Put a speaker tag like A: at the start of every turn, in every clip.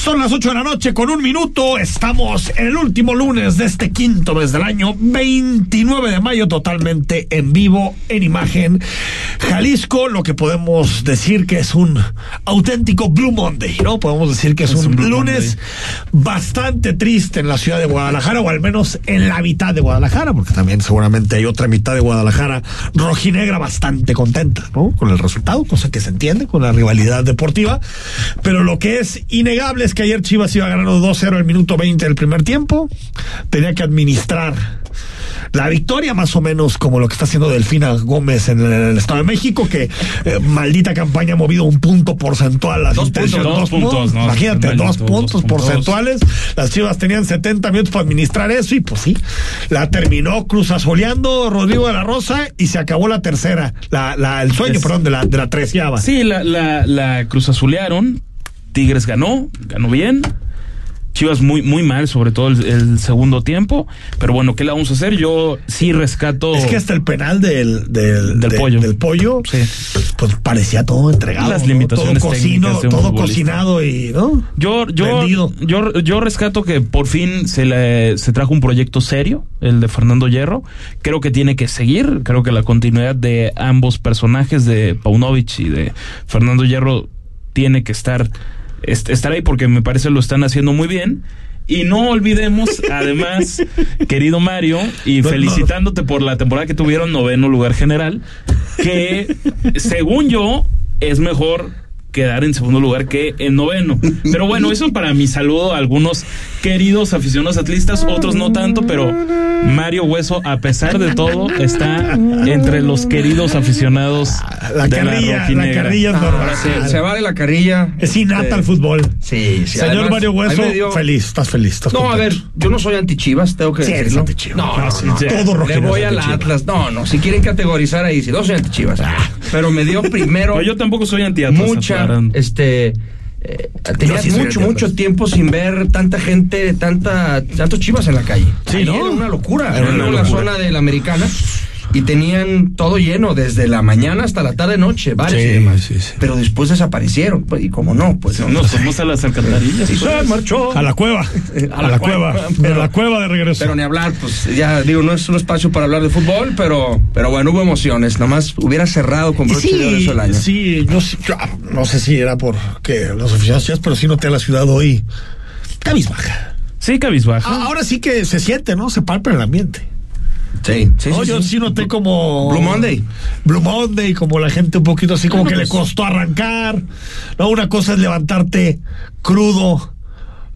A: Son las 8 de la noche con un minuto. Estamos en el último lunes de este quinto mes del año, 29 de mayo, totalmente en vivo, en imagen. Jalisco, lo que podemos decir que es un auténtico Blue Monday, ¿no? Podemos decir que es, un, lunes bastante triste en la ciudad de Guadalajara, o al menos en la mitad de Guadalajara, porque también seguramente hay otra mitad de Guadalajara rojinegra bastante contenta, ¿no? Con el resultado, cosa que se entiende, con la rivalidad deportiva. Pero lo que es innegable es que ayer Chivas iba ganando 2-0 al minuto 20 del primer tiempo. Tenía que administrar la victoria, más o menos como lo que está haciendo Delfina Gómez en el, Estado de México, que eh, maldita campaña ha movido un punto porcentual. Las
B: Dos puntos, dos puntos, ¿no?
A: Imagínate,
B: Maldito,
A: dos puntos
B: dos puntos.
A: porcentuales. Las Chivas tenían 70 minutos para administrar eso y pues sí, la terminó cruzazoleando Rodrigo de la Rosa y se acabó la tercera, la, la, el sueño,
B: Es-
A: perdón, de la, de la treceava.
B: Sí, la, la, la Cruz Azulearon. Tigres ganó, ganó bien. Chivas muy, muy mal, sobre todo el, el segundo tiempo. Pero bueno, ¿qué le vamos a hacer? Yo sí rescato.
A: Es que hasta el penal del, del,
B: Del
A: de-
B: pollo.
A: del pollo,
B: Sí.
A: pues parecía todo entregado.
B: Las
A: ¿no?
B: limitaciones
A: todo
B: técnicas
A: cocinado y, ¿no?
B: Yo, yo, yo, yo rescato que por fin se le se trajo un proyecto serio, el de Fernando Hierro. Creo que tiene que seguir. Creo que la continuidad de ambos personajes, de Paunovic y de Fernando Hierro, tiene que estar, est- estar ahí porque me parece lo están haciendo muy bien. Y no olvidemos, además, querido Mario, y felicitándote por la temporada que tuvieron noveno lugar general, que según yo es mejor quedar en segundo lugar que en noveno. Pero bueno, eso para mi saludo a algunos queridos aficionados atlistas, otros no tanto, pero Mario Hueso, a pesar de todo, está entre los queridos aficionados
A: La
B: de
A: carrilla, la,
B: rojinegra.
A: carrilla es
C: Ah,
A: normal.
C: se, se vale la carrilla.
A: Es innata
C: Este,
A: al fútbol.
C: Sí, sí.
A: Señor
C: además,
A: Mario Hueso,
C: dio-
A: feliz, estás feliz. Estás
C: No, a ver, yo no soy anti-chivas, tengo que
A: Sí, eres
C: decirlo.
A: anti-Chivas.
C: No,
A: Ah,
C: no,
A: sí,
C: no.
A: Todo
C: Le voy al. Atlas. No, no, si quieren categorizar ahí, sí, no soy anti-chivas. Pero me dio primero
B: Pero yo tampoco soy antiatlas.
C: mucha, este... eh, tenía
A: sí soy
C: mucho, mucho tiempo sin ver tanta gente, tanta, tantos chivas en la calle.
A: Sí, ¿no?
C: Era una locura.
A: Era una
C: Era la
A: locura.
C: zona de la americana y tenían todo lleno desde la mañana hasta la tarde noche, bares
A: Sí,
C: y demás.
A: sí, sí.
C: Pero después desaparecieron, pues, y como no, pues no.
B: Nos fuimos a las alcantarillas.
C: Sí,
B: pues.
C: se marchó.
A: A la cueva. A, la, cueva.
C: Pero-
A: a la cueva de regreso.
C: Pero ni hablar, pues ya digo, no es un espacio para hablar de fútbol, pero, pero bueno, hubo emociones. Nomás hubiera cerrado con
A: Y
C: broche de oro eso el año.
A: sí, yo, sí- yo, ah, no sé si era por que los chivas, pero sí noté a la ciudad hoy cabizbaja.
B: Sí, cabizbajo.
A: Ah, ahora sí que se siente, ¿no? Se palpa en el ambiente.
C: Sí, sí,
A: No,
C: sí,
A: yo
C: sí.
A: noté como.
C: Blue Monday.
A: Blue Monday, como la gente un poquito así, como que le
B: pues-
A: costó arrancar. No, una cosa es levantarte crudo,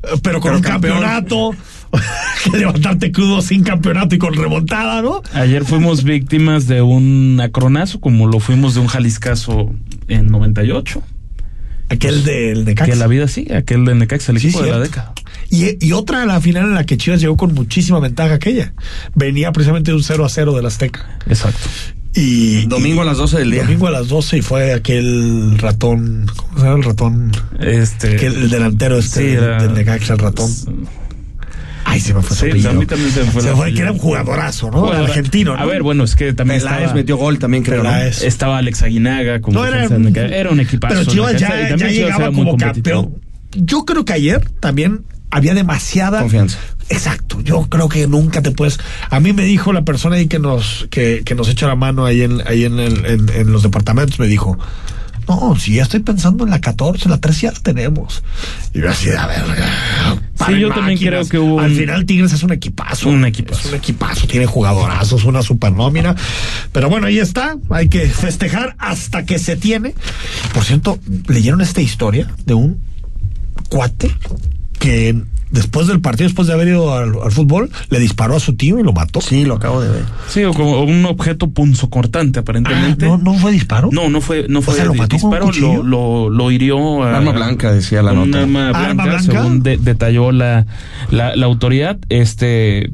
A: eh, pero con
C: Pero
A: un
C: campeón.
A: campeonato. que levantarte crudo sin campeonato y con remontada, ¿no?
B: Ayer fuimos víctimas de un acronazo, como lo fuimos de un Jaliscazo en 98.
A: Aquel del Necaxa.
B: Que la vida sigue, aquel de Necaxa, el
A: Sí,
B: equipo de la década.
A: Y, y otra, la final en la que Chivas llegó con muchísima ventaja aquella. Venía precisamente de un 0 a 0 del Azteca.
B: Exacto.
A: Y.
C: Domingo a las 12 del día.
A: Domingo a las 12 y fue aquel ratón. ¿Cómo se llama el ratón?
B: Este.
A: Que el, el delantero este
B: Sí,
A: del- del Necaxa, el ratón. Ay, se me fue
B: Sí, a mí también se me fue el
A: Se fue, que era un jugadorazo, ¿no?
B: Jugador-
A: Argentino, ¿no?
B: A ver, bueno, es que también
C: Peláez
B: estaba,
C: metió gol también, creo.
B: estaba Alex Aguinaga como
A: No, era,
B: Necaxa. era un equipazo.
A: Pero Chivas ya, ya llegaba como campeón. Yo creo que ayer también había demasiada
C: Confianza.
A: Exacto, yo creo que nunca te puedes. A mí me dijo la persona ahí que nos que, que nos echa la mano ahí en ahí en, el- en, en los departamentos me dijo, no, si ya estoy pensando en la 14, la 13 ya la tenemos. Y yo así, a ver. paren
B: yo también creo que hubo
A: Al
B: un-
A: final Tigres es un equipazo.
B: Un equipazo.
A: Es un equipazo, tiene jugadorazos, una super nómina. Pero bueno, ahí está. Hay que festejar hasta que se tiene. Por cierto, ¿leyeron esta historia de un cuate que después del partido, después de haber ido al, al fútbol, le disparó a su tío y lo mató.
C: Sí, lo acabo de ver.
B: Sí, o como un objeto punzocortante,
A: Ah,
B: aparentemente.
A: ¿no, ¿No fue disparo?
B: No, no fue, no
A: O
B: fue
A: sea, ¿lo mató con un
B: disparo,
A: cuchillo?
B: lo, lo, lo hirió. a-
C: Arma blanca, decía la nota.
B: arma blanca,
A: ¿Arma blanca?
B: según de- detalló la, la, la autoridad. Este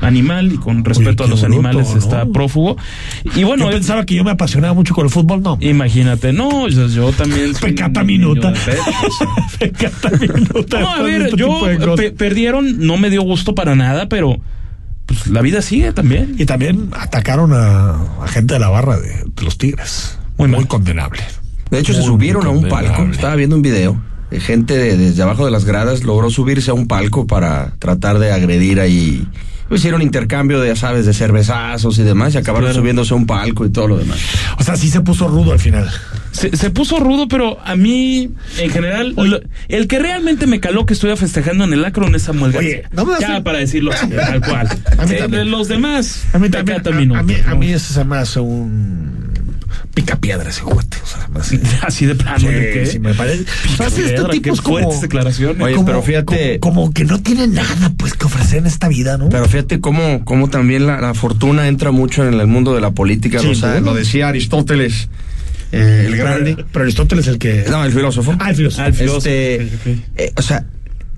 B: animal y con respeto a los
A: bruto,
B: animales
A: ¿no?
B: está prófugo. Y bueno,
A: yo pensaba que yo me apasionaba mucho con el fútbol, no.
B: imagínate, no, yo, yo también. soy
A: Pecata minuta. Pecata minuta.
B: No, a ver,
A: este
B: yo pe- perdieron, no me dio gusto para nada, pero pues la vida sigue también.
A: Y también atacaron a, a gente de la barra de, de los Tigres.
B: Muy
A: Muy,
B: mal.
A: condenable.
C: De hecho, se subieron a un palco. Estaba viendo un video. de gente de- desde abajo de las gradas logró subirse a un palco para tratar de agredir ahí. Hicieron intercambio de, ya sabes, de cervezazos y demás y acabaron
B: Claro.
C: subiéndose a un palco y todo lo demás.
A: O sea, sí se puso rudo al final.
B: Se, se puso rudo, pero a mí, en general, lo- el que realmente me caló que estuviera festejando en el Akron es Samuel
A: Oye,
B: García.
A: no me das
B: ya,
A: un-
B: para decirlo así, tal cual.
A: A mí
B: Eh,
A: también.
B: los demás,
A: A mí también. A, mí, a
B: ¿no?
A: mí ese se me hace un picapiedra ese juguete. O sea, hace-
B: Así de plano,
A: Sí, sí, me parece. O sea, este
B: Picapiedra,
A: tipo como,
B: declaraciones.
C: Oye,
A: como-
C: pero fíjate-
A: Como, como que no tiene nada pues que ofrecer en esta vida, ¿no?
C: Pero fíjate cómo, cómo también la, la fortuna entra mucho en el mundo de la política. O sea,
A: duda.
C: lo decía Aristóteles, eh, el grande.
A: Pero, pero Aristóteles es el que.
C: No, el filósofo.
A: Ah, el filósofo.
B: Ah, el filósofo.
C: Este,
B: ok.
C: eh, o sea,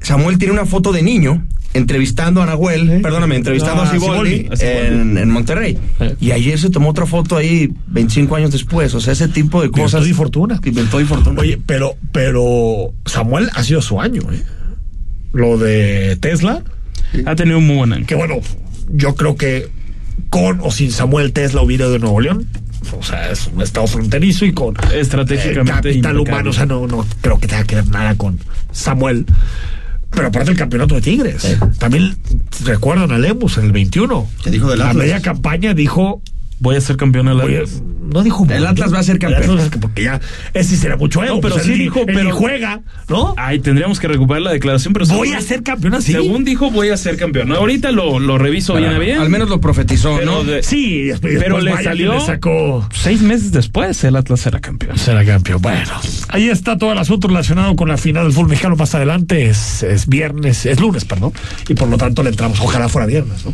C: Samuel tiene una foto de niño entrevistando a Nahuel,
A: Sí.
C: perdóname, entrevistando
A: Ah,
C: a Siboldi. en, en Monterrey. Y ayer se tomó otra foto ahí 25 años después. O sea, ese tipo de cosas.
A: Virtud y fortuna.
C: Virtud y fortuna.
A: Oye, pero, pero Samuel ha sido su año, ¿eh? Lo de Tesla,
B: Ha tenido un muy buen año.
A: que bueno, yo creo que con o sin Samuel Tesla hubiera de Nuevo León. O sea, es un estado fronterizo y con eh,
B: Estratégicamente
A: capital
B: impecable.
A: humano. O sea, no, no creo que tenga que ver nada con Samuel. Pero aparte el campeonato de Tigres. También recuerdan a Lemus en el 21.
C: Que dijo del
A: La
C: Atlas.
A: media campaña dijo
B: Voy a ser campeón de la
A: no dijo
C: El Atlas va a ser campeón.
A: Porque ya ese será mucho ego.
B: No, pero
A: pues,
B: sí
A: él
B: dijo,
A: él
B: pero-
A: juega, ¿no?
B: Ay, tendríamos que recuperar la declaración, pero
A: Voy
B: según-
A: a ser campeón así.
B: Según dijo, voy a ser campeón. Ahorita lo, lo reviso bien a bien.
C: Al menos lo profetizó,
B: Pero
C: ¿no?
B: de-
A: Sí, después,
B: Pero
A: después
B: le salió-
A: le sacó.
B: Seis meses después, el Atlas era campeón.
A: Será campeón. Bueno, ahí está todo el asunto relacionado con la final del fútbol mexicano. Más adelante es, es viernes, es lunes, perdón. Y por lo tanto le entramos. Ojalá fuera viernes, ¿no?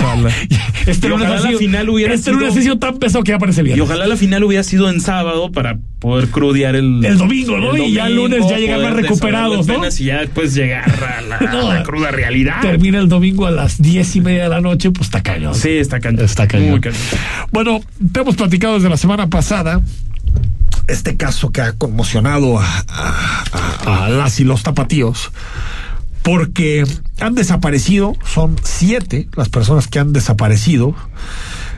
B: Ojalá.
A: Este
B: Y
A: lunes
B: ojalá
A: ha
B: la
A: sido-
B: final hubiera
A: este
B: sido-
A: lunes ha sido tan pesado que ya parece
B: Y
A: viernes.
B: ojalá la final hubiera sido en sábado para poder crudear el,
A: El domingo, ¿no? Y ya el lunes ya llegar más recuperados, ¿no?
B: Y ya después llegar a la,
A: No,
B: a la cruda realidad.
A: Termina el domingo a las diez y media de la noche, pues está cañón.
B: Sí, está cañón.
A: Está cañón.
B: Muy cañón.
A: Bueno, te hemos platicado desde la semana pasada este caso que ha conmocionado a, a- a- a las y los tapatíos porque han desaparecido, son siete las personas que han desaparecido,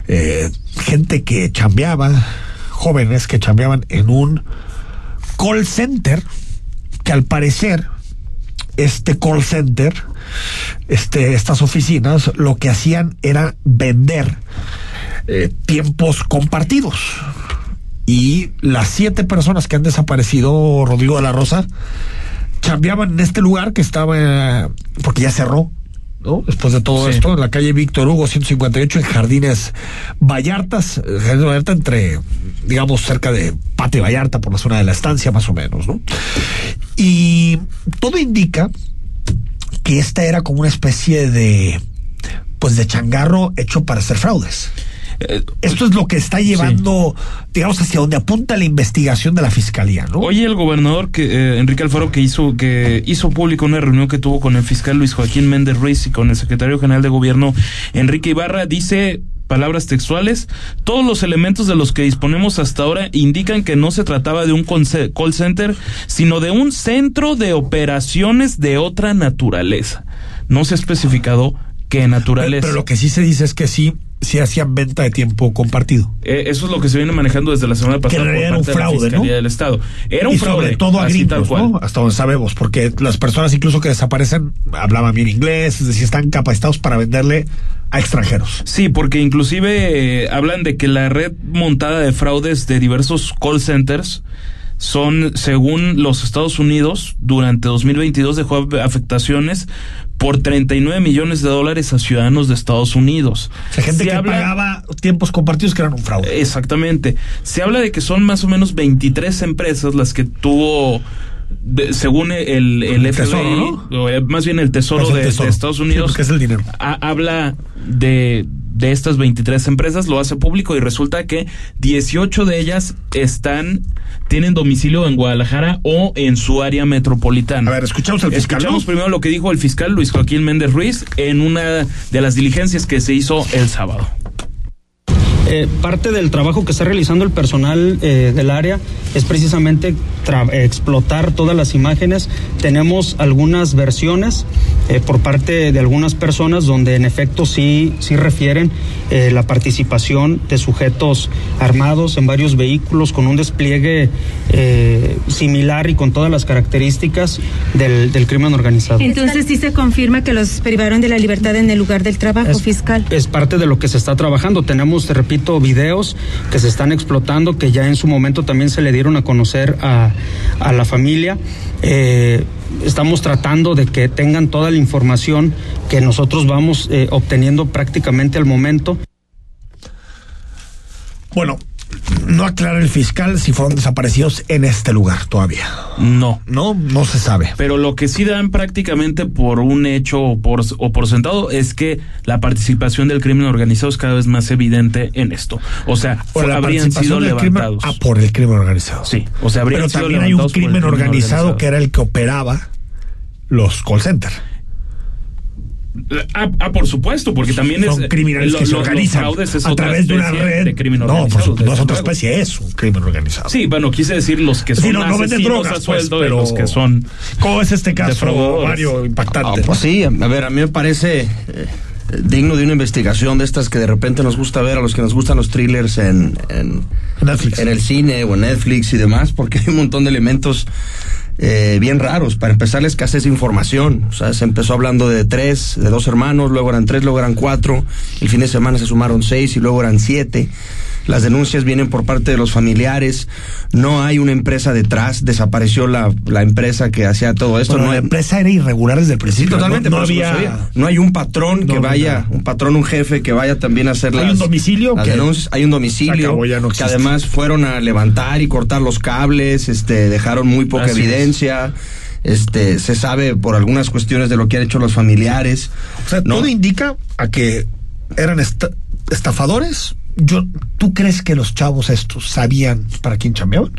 A: eh, gente que chambeaba, jóvenes que chambeaban en un call center que al parecer este call center, este, estas oficinas, lo que hacían era vender eh, tiempos compartidos. Y las siete personas que han desaparecido, Rodrigo de la Rosa, chambeaban en este lugar que estaba, eh, porque ya cerró, ¿no? Después de todo
B: Sí.
A: esto, en la calle Víctor Hugo 158, en Jardines Vallartas, Jardines Vallarta entre, digamos, cerca de Pate Vallarta, por la zona de la estancia, más o menos, ¿no? Y todo indica que esta era como una especie de, pues, de changarro hecho para hacer fraudes.
B: Eh,
A: Esto es lo que está llevando, digamos, hacia donde apunta la investigación de la fiscalía, ¿no?
B: Oye, el gobernador que eh, Enrique Alfaro que hizo que hizo público una reunión que tuvo con el fiscal Luis Joaquín Méndez Ruiz y con el secretario general de gobierno Enrique Ibarra dice palabras textuales, todos los elementos de los que disponemos hasta ahora indican que no se trataba de un call center, sino de un centro de operaciones de otra naturaleza. No se ha especificado qué
A: pero,
B: naturaleza.
A: pero lo que sí se dice es que sí, sí hacían venta de tiempo compartido.
B: Eh, eso es lo que se viene manejando desde la semana pasada por
A: era
B: parte
A: un
B: de la
A: fraude,
B: Fiscalía
A: ¿no?
B: del Estado. Era un
A: y
B: fraude.
A: sobre todo a gringos. ¿no? Hasta donde sabemos, porque las personas incluso que desaparecen hablaban bien inglés, es decir, están capacitados para venderle a extranjeros.
B: Sí, porque inclusive eh, hablan de que la red montada de fraudes de diversos call centers son, según los Estados Unidos, durante 2022 dejó afectaciones por 39 millones de dólares a ciudadanos de Estados Unidos.
A: O sea, gente
B: Se
A: que
B: habla-
A: pagaba tiempos compartidos que eran un fraude.
B: Exactamente. Se habla de que son más o menos 23 empresas las que tuvo de- según el, el
A: El
B: FBI,
A: Tesoro,
B: o, eh, más bien el Tesoro, de. Estados
A: Sí,
B: Unidos,
A: porque es el dinero.
B: ha- habla de, de estas 23 empresas, lo hace público y resulta que 18 de ellas están tienen domicilio en Guadalajara o en su área metropolitana.
A: A ver, escuchamos al fiscal.
B: Escuchamos primero lo que dijo el fiscal Luis Joaquín Méndez Ruiz en una de las diligencias que se hizo el sábado.
D: Eh, parte del trabajo que está realizando el personal eh, del área es precisamente eh, explotar todas las imágenes. Tenemos algunas versiones eh, por parte de algunas personas donde en efecto sí, sí refieren la participación de sujetos armados en varios vehículos con un despliegue similar y con todas las características del, del crimen organizado.
E: Entonces sí se confirma que los privaron de la libertad en el lugar del trabajo
D: Es-
E: fiscal.
D: Es parte de lo que se está trabajando. Tenemos, te repito, videos que se están explotando, que ya en su momento también se le dieron a conocer a, a la familia. Eh, estamos tratando de que tengan toda la información que nosotros vamos eh, obteniendo prácticamente al momento.
A: Bueno, no aclara el fiscal si fueron desaparecidos en este lugar todavía.
B: No.
A: No, no se sabe.
B: Pero lo que sí dan prácticamente por un hecho o por, o por sentado es que la participación del crimen organizado es cada vez más evidente en esto. O sea,
A: la
B: habrían sido
A: crimen.
B: levantados.
A: Ah, por el crimen organizado.
B: Sí, o sea, habrían
A: Pero
B: sido
A: también hay un crimen organizado,
B: organizado.
A: que era el que operaba los call centers.
B: Ah, ah, por supuesto, porque también
A: Son
B: es.
A: criminales
B: lo-
A: que se organizan a través de una red.
B: de crimen
A: no, por
B: organizado,
A: su- no es otra especie, es un crimen organizado.
B: Sí, bueno, quise decir los que son
A: Sí, no, no venden
B: asesinos
A: drogas,
B: a
A: pues,
B: sueldo y
A: pero
B: los que son.
A: ¿Cómo es este caso. Mario? Impactante.
C: Ah, pues sí, a a ver, a mí me parece eh, digno de una investigación de estas que de repente nos gusta ver a los que nos gustan los thrillers en, en,
A: Netflix.
C: en el cine o en Netflix y demás, porque hay un montón de elementos eh, bien raros. Para empezar, la escasez de información. O sea, se empezó hablando de tres, de dos hermanos, luego eran tres, luego eran cuatro. El fin de semana se sumaron seis y luego eran siete. Las denuncias vienen por parte de los familiares. No hay una empresa detrás. Desapareció la, la empresa que hacía todo esto.
A: Bueno,
C: no
A: la
C: hay,
A: empresa era irregular desde el
C: Sí,
A: principio.
C: totalmente.
A: No, había.
C: No hay un patrón que
A: No,
C: vaya, un patrón, un jefe que vaya también a hacer
A: ¿Hay
C: las,
A: un domicilio
C: las
A: que
C: denuncias. Hay un domicilio
A: acabó, ya no
C: que además fueron a levantar y cortar los cables, este, dejaron muy poca
B: Así es.
C: evidencia. Este, se sabe por algunas cuestiones de lo que han hecho los familiares.
A: O sea,
C: ¿no?
A: todo indica a que eran esta- estafadores. Yo, ¿Tú crees que los chavos estos sabían para quién chambeaban?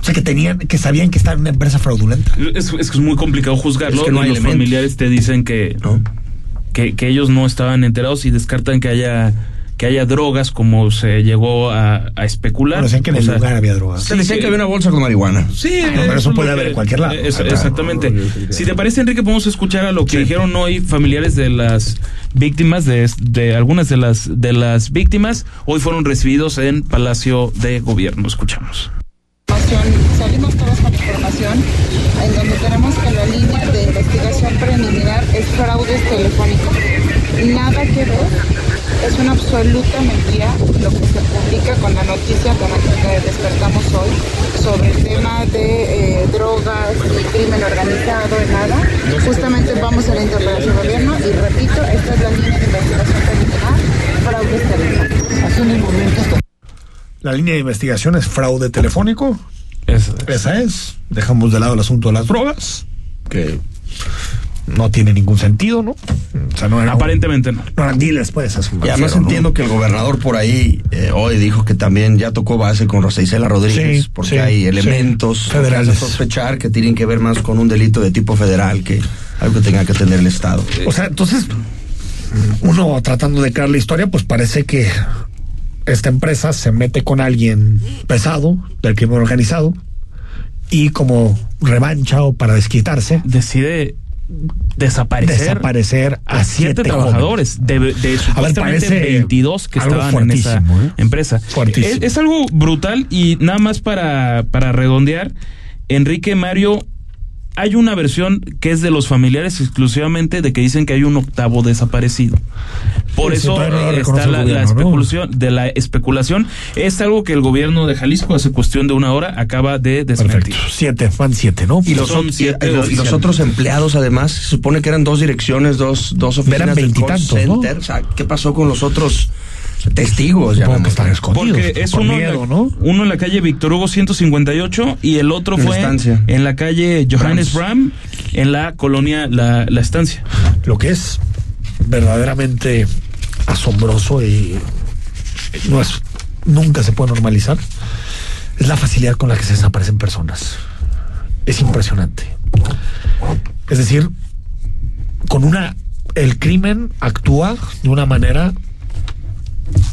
A: O sea, que tenían, que sabían que estaban en una empresa fraudulenta.
B: Es, es que es muy complicado juzgarlo.
C: Es que no
B: y
C: hay
B: los
C: elementos.
B: familiares te dicen que,
C: ¿no?
B: que, que ellos no estaban enterados y descartan que haya que haya drogas como se llegó a, a especular.
A: Bueno, decían que en
B: O
A: el
B: sea,
A: lugar había drogas.
C: Se decía que había una bolsa con marihuana.
B: Sí,
A: Ah, pero eso
B: es
A: puede haber
B: que-
A: en cualquier lado.
B: es-
A: Ah,
B: exactamente. Si te parece, Enrique, podemos escuchar a lo que dijeron hoy familiares de las víctimas, de, de algunas de las, de las víctimas. Hoy fueron recibidos en Palacio de Gobierno. Escuchamos.
F: salimos todos con información en donde tenemos que la línea de investigación preliminar es fraude telefónico. Nada que ver, es una absoluta mentira lo que se publica con la noticia con la que despertamos hoy sobre el tema de eh, drogas y crimen organizado y nada. Justamente vamos a la interpelación de gobierno y repito, esta es la línea de investigación preliminar, fraude telefónico. Hace unos momentos
A: La línea de investigación es fraude telefónico.
B: Es-
A: Esa es. Dejamos de lado el asunto de las drogas, que no tiene ningún sentido, ¿no? O sea, no eran,
B: aparentemente no.
A: no eran dealers, pues. eso me
C: Y además
A: refiero, ¿no?
C: entiendo que el gobernador por ahí eh, hoy dijo que también ya tocó base con Rosa Isela Rodríguez,
A: Sí,
C: porque
A: sí,
C: hay
A: sí.
C: elementos
A: Federales.
C: que sospechar que tienen que ver más con un delito de tipo federal que algo que tenga que tener el Estado.
A: O sea, entonces, uno tratando de crear la historia, pues parece que esta empresa se mete con alguien pesado del crimen organizado y como revancha o para desquitarse,
B: Decide desaparecer,
A: desaparecer a,
B: a siete, trabajadores de, de supuestamente
A: parece
B: 22 que estaban en esa
A: ¿eh?
B: empresa. Es, es algo brutal y nada más para, para redondear, Enrique Mario, hay una versión que es de los familiares exclusivamente de que dicen que hay un octavo desaparecido. Por
A: Sí,
B: eso
A: no
B: eh, está la, la
A: gobierno, ¿no?
B: especulación de la especulación es algo que el gobierno de Jalisco hace cuestión de una hora acaba de desmentir.
A: Perfecto. Siete, van siete, ¿no?
C: Y los,
B: Son siete
C: y- y los otros empleados, además, se supone que eran dos direcciones, dos, dos oficinas
A: Eran
C: del call
A: veintitantos, ¿no?
C: center. O sea, ¿qué pasó con los otros Testigos, ya.
A: Que están escondidos.
B: Porque es uno,
A: miedo,
B: en la,
A: ¿no?
B: uno en la calle Víctor Hugo 158 y el otro fue
C: estancia.
B: en la calle Johannes Bram en la colonia La, la Estancia.
A: Lo que es verdaderamente asombroso y no es nunca se puede normalizar es la facilidad con la que se desaparecen personas. Es impresionante. Es decir, con una el crimen actúa de una manera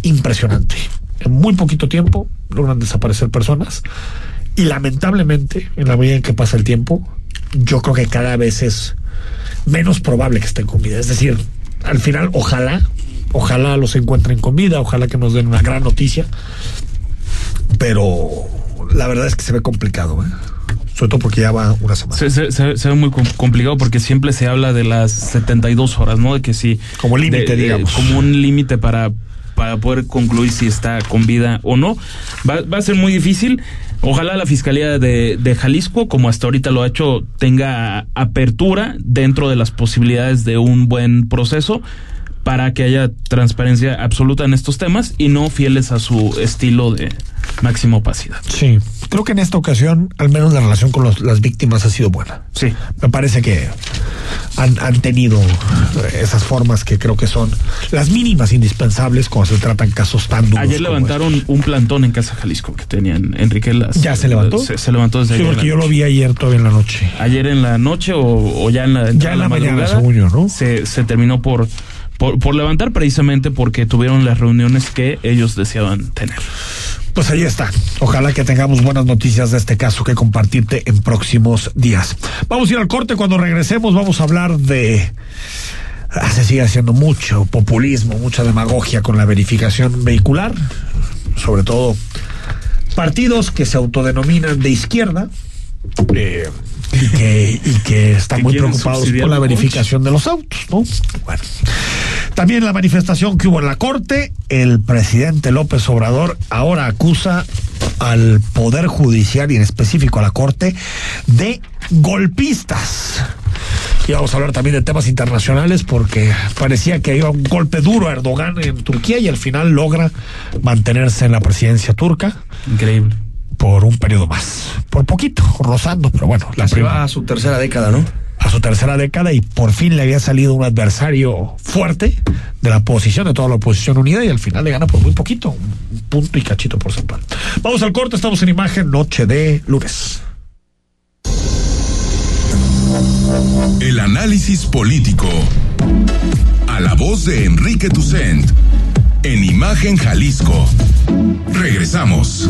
A: impresionante. En muy poquito tiempo logran desaparecer personas y lamentablemente en la medida en que pasa el tiempo yo creo que cada vez es menos probable que estén con vida. Es decir, al final ojalá, ojalá los encuentren con vida, ojalá que nos den una gran noticia, pero la verdad es que se ve complicado, ¿eh? sobre todo porque ya va una semana.
B: Se, se- se- se ve muy com- complicado porque siempre se habla de las 72 horas, ¿no? De que si...
A: Como límite, digamos.
B: Como un límite para, para poder concluir si está con vida o no. Va, va a ser muy difícil. Ojalá la Fiscalía de, de Jalisco, como hasta ahorita lo ha hecho, tenga apertura dentro de las posibilidades de un buen proceso para que haya transparencia absoluta en estos temas y no fieles a su estilo de máxima opacidad.
A: Sí, creo que en esta ocasión, al menos la relación con los- las víctimas ha sido buena.
B: Sí.
A: Me parece que han, han tenido esas formas que creo que son las mínimas indispensables cuando se tratan casos tan duros.
B: Ayer
A: como
B: levantaron un plantón en Casa Jalisco que tenían Enrique Las.
A: ¿Ya se levantó?
B: Se, se levantó desde
A: Sí,
B: ayer.
A: porque yo lo vi ayer todavía en la noche.
B: Ayer en la noche o, o ya en la,
A: Ya en la mañana,
B: madrugada,
A: según yo, ¿no?
B: Se, se terminó por, por, por levantar precisamente porque tuvieron las reuniones que ellos deseaban tener.
A: Pues ahí está. Ojalá que tengamos buenas noticias de este caso que compartirte en próximos días. Vamos a ir al corte. Cuando regresemos vamos a hablar de... Ah, se sigue haciendo mucho populismo, mucha demagogia con la verificación vehicular. Sobre todo partidos que se autodenominan de izquierda. eh, y que, y que están
B: Que
A: muy preocupados por la verificación de los autos, ¿no? Bueno. También la manifestación que hubo en la Corte, el presidente López Obrador ahora acusa al Poder Judicial y en específico a la Corte de golpistas. Y vamos a hablar también de temas internacionales porque parecía que iba un golpe duro a Erdogan en Turquía y al final logra mantenerse en la presidencia turca
B: Increíble.
A: Por un periodo más. Por poquito, rozando, pero bueno, la
C: va a su tercera década, ¿no?
A: a su tercera década y por fin le había salido un adversario fuerte de la oposición, de toda la oposición unida y al final le gana por muy poquito, un punto y cachito porcentual. Vamos al corte, estamos en imagen, noche de lunes.
G: El análisis político. A la voz de Enrique Tucent. En Imagen Jalisco. Regresamos.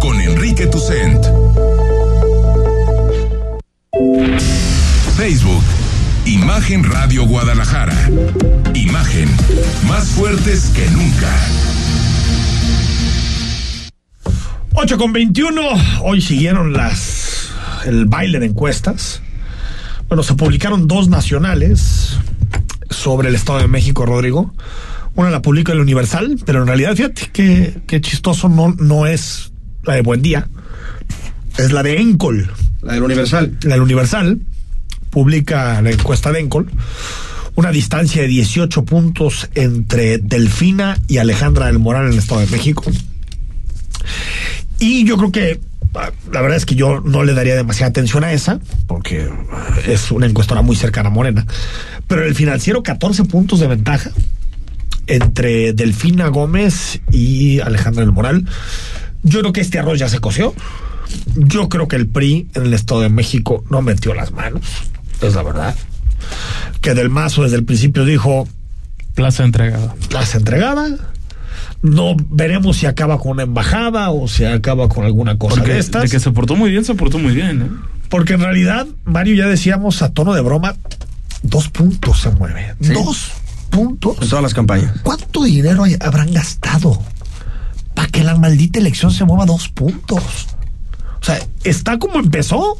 G: con Enrique Tucent. Facebook, Imagen Radio Guadalajara. Imagen, más fuertes que nunca.
A: 8 con 21. Hoy siguieron las el baile de encuestas. Bueno, se publicaron dos nacionales sobre el Estado de México, Rodrigo. Una la publica el Universal, pero en realidad, fíjate que, chistoso no, no es la de Buen Día. Es la de Encol.
C: La del Universal.
A: La del Universal publica la encuesta de Encol. Una distancia de 18 puntos entre Delfina y Alejandra del Moral en el Estado de México. Y yo creo que ah, la verdad es que yo no le daría demasiada atención a esa, porque es una encuestora muy cercana a Morena. Pero el financiero, 14 puntos de ventaja entre Delfina Gómez y Alejandra del Moral. Yo creo que este arroz ya se coció. Yo creo que el PRI en el Estado de México no metió las manos, es la verdad. Que Del Mazo desde el principio dijo...
B: Plaza entregada.
A: Plaza entregada. No veremos si acaba con una embajada o si acaba con alguna cosa
B: Porque
A: de estas.
B: de que se portó muy bien, se portó muy bien. ¿eh?
A: Porque en realidad, Mario, ya decíamos a tono de broma, dos puntos se mueve. Dos puntos.
C: En todas las campañas.
A: ¿Cuánto dinero hay- habrán gastado para que la maldita elección se mueva dos puntos? O sea, ¿está como empezó?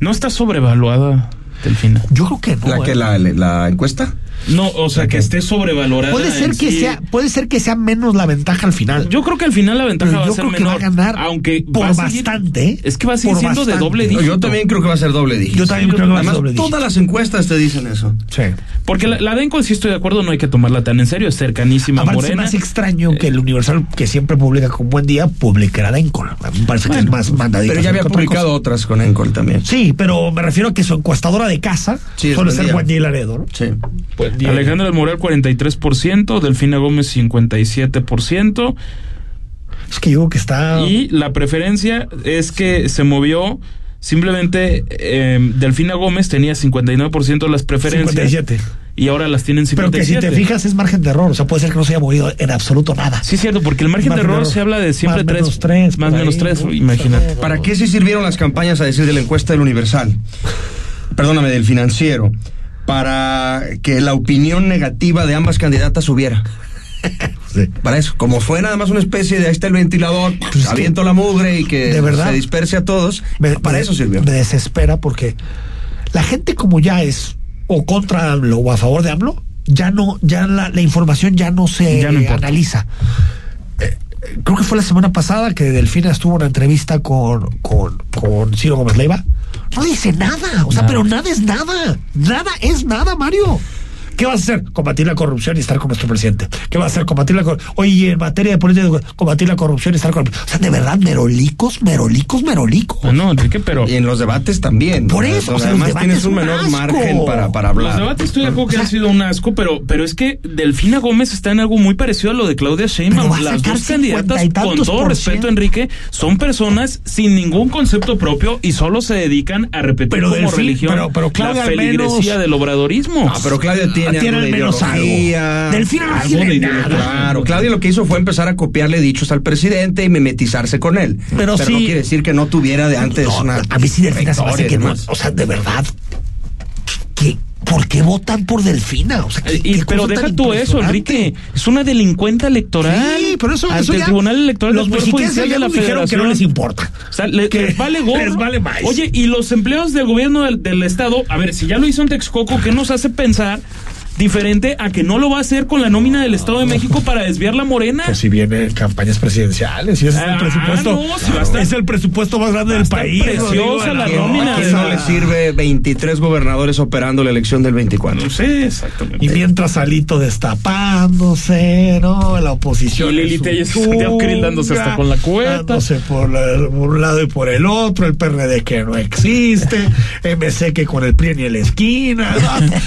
B: No está sobrevaluada, Delfina.
A: Yo creo que no.
C: ¿La que
A: ¿eh?
C: la, la encuesta?
B: No, o sea, que esté sobrevalorada.
A: Puede ser que sea, puede ser que sea menos la ventaja al final.
B: Yo creo que al final la ventaja
A: Pero creo. Que va a ganar
B: aunque
A: por bastante.
B: Es que va a seguir siendo de doble dígito.
C: Yo también creo que va a ser doble dígito.
A: Yo también creo que va a ser doble dígito.
C: Todas las encuestas te dicen eso.
A: Sí.
B: Porque la, la DENCO, si estoy de acuerdo, no hay que tomarla tan en serio, es cercanísima
A: Aparte,
B: Morena.
A: Es más extraño que el Universal, que siempre publica con buen día, publique la DENCO. Me parece que es más mandadita.
C: Pero ya había publicado otras con ENCOL también.
A: Sí, pero me refiero a que su encuestadora de casa suele ser Juan Laredo, ¿no?
C: Sí.
A: Pues 10.
B: Alejandra del Moral 43%, Delfina Gómez 57%.
A: Es que digo que está...
B: Y la preferencia es que se movió... Simplemente em, Delfina Gómez tenía 59% de las preferencias.
A: 57
B: y ahora las tienen 57.
A: Pero que si te fijas es margen de error, o sea, puede ser que no se haya movido en absoluto nada.
B: Sí, es cierto, porque el margen, de, error se habla de siempre
A: más,
B: tres,
A: menos tres,
B: más menos tres, imagínate.
C: ¿Para qué se sirvieron las campañas a decir de la encuesta del Universal? Perdóname, del financiero. Para que la opinión negativa de ambas candidatas subiera.
A: Sí.
C: Para eso, como fue nada más una especie de ahí está el ventilador,
A: Pues
C: aviento la mugre y que
A: de verdad,
C: se disperse a todos,
A: Me-
C: para
A: me-
C: eso sirvió.
A: Me desespera porque la gente como ya es o contra AMLO o a favor de AMLO, ya no, ya la, la información ya no se
B: Ya no importa.
A: analiza. Eh, eh, creo que fue la semana pasada que Delfina estuvo en una entrevista con, con, con Ciro Gómez Leiva. No dice nada, o sea,
B: Nada.
A: pero nada es nada. Nada es nada, Mario. ¿Qué vas a hacer? Combatir la corrupción y estar con nuestro presidente. ¿Qué vas a hacer? Combatir la corrupción. Oye, en materia de política, combatir la corrupción y estar con. O sea, de verdad, merolicos, merolicos, merolicos.
B: No, Enrique, pero
C: Y en los debates también.
A: Por eso, o sea,
C: además tienes un menor
A: asco.
C: margen para, para hablar.
B: Los debates estoy de acuerdo que han sido un asco, pero, pero es que Delfina Gómez está en algo muy parecido a lo de Claudia Sheinbaum. Las dos candidatas,
A: 50 y
B: con todo respeto. Enrique, son personas sin ningún concepto propio y solo se dedican a repetir
A: Pero
B: como
A: Delfín-
B: religión
A: pero- pero Claudia
B: la
A: menos-
B: feligresía del obradorismo.
C: Ah, pero Claudia tiene,
A: Tiene al menos algo. Delfina no
B: algo
A: tiene
B: de
A: nada.
C: Claro, Claudia lo que hizo fue empezar a copiarle dichos al presidente y mimetizarse con él.
A: Pero
C: no
A: sí-
C: quiere decir que no tuviera de antes
A: No,
C: una.
A: a mí sí Delfina se me hace que no. O sea, de verdad. ¿qué, ¿Por qué votan por Delfina? O sea, ¿qué-
B: Y-
A: qué
B: pero deja tú eso? Enrique. Es una delincuente electoral.
A: Sí, pero eso,
B: ante
A: eso
B: el Tribunal Electoral
A: los
B: del Poder
A: mexicanos ya
B: de la
A: dijeron que no
B: Federación.
A: les importa.
B: O sea, le-
A: Que
B: les vale gorro.
A: les vale más.
B: Oye, y los empleados del gobierno del, del estado, a ver, si ya lo hizo en Texcoco, ¿qué nos hace pensar diferente a que no lo va a hacer con la nómina del Estado de México para desviar la morena?
A: Que si viene campañas presidenciales y ese es el
B: Ah,
A: presupuesto.
B: no, si va a estar-
A: es el presupuesto más grande del país.
B: preciosa la
C: ¿A quién-
B: nómina.
C: a quién no le sirve 23 gobernadores operando la elección del 24?
B: No sé, exactamente.
A: Y mientras Alito destapándose, ¿no? La oposición.
B: Y Lili Telles dándose hasta con la cubeta.
A: dándose por, la- por un lado y por el otro, el PRD que no existe, MC que con el PRI ni en la esquina,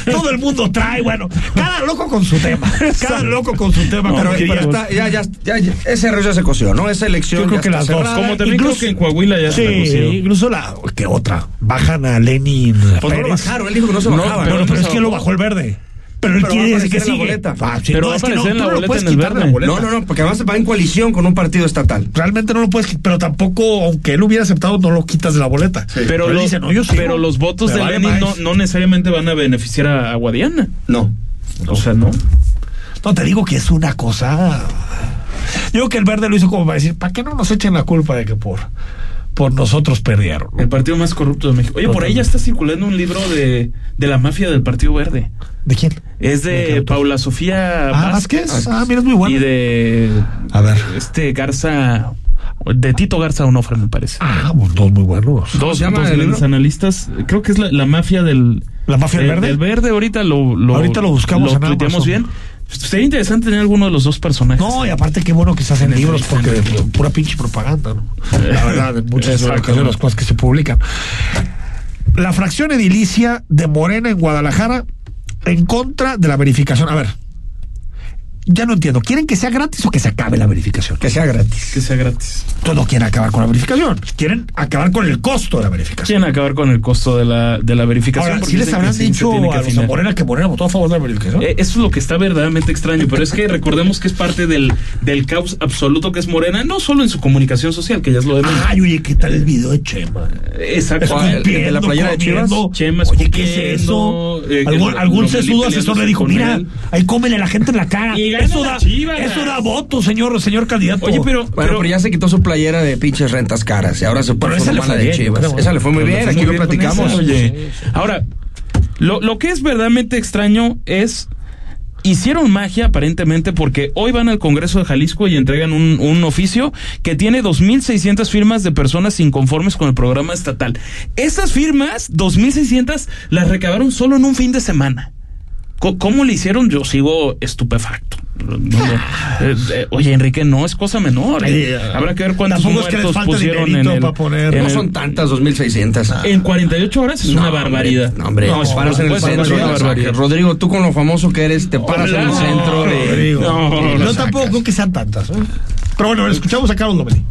A: ¿no? todo el mundo trae, bueno, cada loco con su tema, cada loco con su tema,
C: Pero,
A: pero,
C: pero está- ya, ya, ya, ya- ese arroz ya se coció, ¿no? Esa elección
A: Yo creo
C: ya
A: que las dos.
B: Como también
A: Incluso-
B: creo que en Coahuila ya se
A: Sí,
B: negoció.
A: incluso la que otra, bajan a Lenin
C: Pues no lo bajaron, él dijo que no se
B: No,
C: bajaba.
B: pero
A: Bueno, pero
B: no
A: es
B: se
A: que lo
B: bajó
A: el verde. Pero él quiere decir que sigue.
C: boleta.
A: Sí,
B: Pero
A: no,
B: va a
A: es que no,
B: aparecer en
A: tú
B: la
A: no lo
B: boleta
A: puedes
B: en el
A: quitar de la
B: verde.
A: boleta.
C: No, no, no, porque además va en coalición con un partido estatal.
A: Realmente no lo puedes quitar, pero tampoco, aunque él hubiera aceptado, no lo quitas de la boleta.
B: Pero,
A: él
B: los,
A: dice, no, yo sigo.
B: pero los votos
A: Me
B: de
A: vale
B: Lenin no,
A: más.
B: no necesariamente van a beneficiar a, a Guadiana.
C: No.
B: O sea, no.
A: No, te digo que es una cosa. Yo creo que el verde lo hizo como para decir, ¿para qué no nos echen la culpa de que por, por nosotros perdieron?
B: El partido más corrupto de México. Oye, por ahí ya está circulando un libro de, de la mafia del Partido Verde.
A: ¿De quién?
B: Es de Paula Sofía
A: Ah, Vázquez. Ah, mira, es muy bueno.
B: Y de.
A: A ver.
B: Este Garza. De Tito Garza Onofre, me parece.
A: Ah, pues dos muy buenos.
B: Dos, dos
C: el
B: grandes analistas. Creo que es la, la mafia del.
A: ¿La mafia del verde?
B: Del verde, ahorita lo. lo
A: Ahorita lo buscamos
B: Lo
A: en Amazon.
B: bien. Sería interesante tener alguno de los dos personajes.
A: No, y aparte qué bueno que se hacen libros porque pura pinche propaganda, ¿no? La verdad, en muchas ocasiones las cosas que se publican. La fracción edilicia de Morena en Guadalajara en contra de la verificación. A ver, ya no entiendo. ¿Quieren que sea gratis o que se acabe la verificación?
C: Que sea gratis.
B: Que sea gratis.
A: Entonces no quieren acabar con la verificación. Quieren acabar con el costo de la verificación.
B: Quieren acabar con el costo de la, de la verificación.
A: Ahora, si les habrán dicho
B: tiene que
A: a los
B: afinar.
A: Morena que Morena votó a favor de la verificación.
B: Eh, eso es lo que está verdaderamente extraño, pero es que recordemos que es parte del, del caos absoluto que es Morena, no solo en su comunicación social, que ya es lo de menos.
A: Ay, oye, ¿qué tal el video de Chema?
B: Exacto.
C: ¿Cuál? ¿El de la playera de Chivas?
B: Chema
A: Oye, ¿qué es eso?
B: eh,
A: algún algún sesudo asesor le dijo, mira,
B: con él".
A: ahí cómele a la gente en la cara.
B: Y gana
A: Eso da,
B: Chivas.
A: eso da votos, señor, señor candidato.
B: Oye, pero,
C: Bueno,
B: pero,
C: pero ya se quitó su playera de pinches rentas caras y ahora se
A: Pero
C: pone
A: esa
C: de
A: bien,
C: Chivas.
A: creo.
C: Esa le fue muy bien,
B: fue
C: aquí
B: muy
C: lo
B: bien
C: platicamos.
B: esa, oye. Ahora, lo, lo que es verdaderamente extraño es. Hicieron magia aparentemente porque hoy van al Congreso de Jalisco y entregan un, un oficio que tiene 2.600 firmas de personas inconformes con el programa estatal. Esas firmas, 2.600, las recabaron solo en un fin de semana. ¿Cómo le hicieron? Yo sigo estupefacto. No, no. Eh, eh, oye, Enrique, no es cosa menor. eh.
A: Eh,
B: Habrá que ver cuántos
A: tampoco es que les
B: muertos pusieron en el,
A: para poner-
B: en
C: No
B: el-
C: son tantas, 2.600.
B: en 48 horas es
C: No,
B: una
C: hombre,
B: barbaridad.
C: No, hombre,
B: no,
C: paras en el centro.
B: es una
C: y-
B: barbaridad.
C: Rodrigo, tú con lo famoso que eres, te paras en el
B: No,
C: centro.
B: No,
A: Yo
B: lo
A: tampoco creo que sean tantas. ¿eh? Pero bueno, escuchamos a Carlos Lomelí.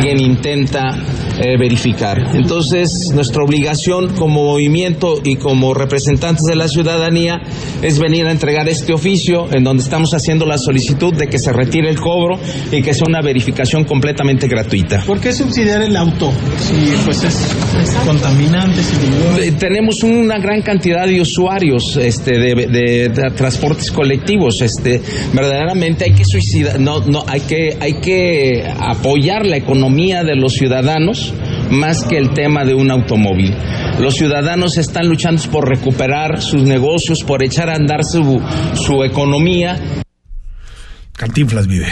H: Alguien intenta eh, verificar. Entonces, nuestra obligación como movimiento y como representantes de la ciudadanía es venir a entregar este oficio en donde estamos haciendo la solicitud de que se retire el cobro y que sea una verificación completamente gratuita.
I: ¿Por qué subsidiar el auto? Si pues es contaminante, si
H: Eh, Tenemos una gran cantidad de usuarios este, de, de- de transportes colectivos. Este, verdaderamente hay que suicidar, no, no, hay que, hay que apoyar la economía de los ciudadanos más que el tema de un automóvil. Los ciudadanos están luchando por recuperar sus negocios, por echar a andar su, su economía.
A: Cantinflas vive.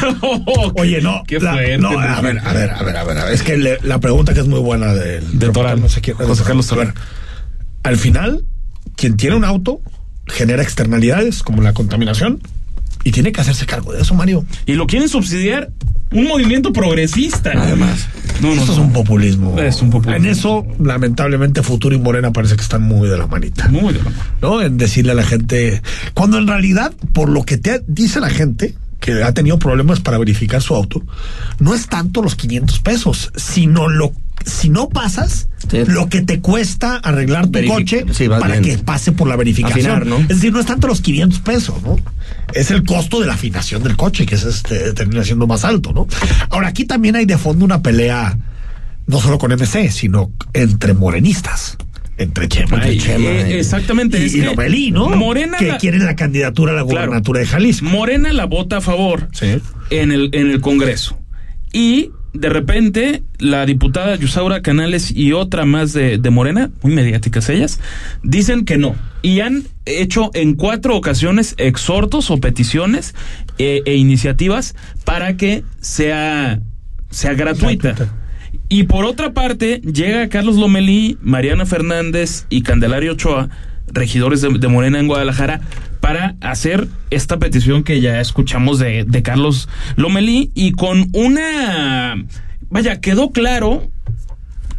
A: Oye, no.
B: Qué
A: la-
B: fuerte,
A: no, a ver, a ver, a ver, a ver. a ver, Es que le- la pregunta que es muy buena del
B: De Toral.
A: no sé quién,
B: José Carlos
A: A ver, Al final, quien tiene un auto genera externalidades como la contaminación y tiene que hacerse cargo de eso, Mario.
B: Y lo quieren subsidiar un movimiento progresista.
A: Además,
B: no, no,
A: esto es un populismo.
B: Es un populismo.
A: En eso, lamentablemente, Futuro y Morena parece que están muy de la manita.
B: Muy de la mano.
A: ¿no? En decirle a la gente, cuando en realidad, por lo que te dice la gente que ha tenido problemas para verificar su auto, no es tanto los 500 pesos, sino lo si no pasas, lo que te cuesta arreglar tu
C: Verific-
A: coche
C: sí,
A: para
C: bien.
A: que pase por la verificación.
C: Afinar, ¿no?
A: Es decir, no es tanto los 500 pesos, ¿no? Es el costo de la afinación del coche, que es este, termina siendo más alto, ¿no? Ahora, aquí también hay de fondo una pelea, no solo con MC, sino entre morenistas. Entre Chema, entre Chema y-
B: exactamente,
A: y,
B: es
A: y
B: que
A: ¿no?
B: Morena
A: que quieren la candidatura a la
B: Claro.
A: gubernatura de Jalisco.
B: Morena la vota a favor en, el, en el Congreso. Y de repente la diputada Yusaura Canales y otra más de, de Morena, muy mediáticas ellas, dicen que no. Y han hecho en cuatro ocasiones exhortos o peticiones eh, e iniciativas para que sea, sea gratuita. Y por otra parte, llega Carlos Lomelí, Mariana Fernández y Candelario Ochoa, regidores de, de Morena en Guadalajara, para hacer esta petición que ya escuchamos de, de Carlos Lomelí y con una... Vaya, quedó claro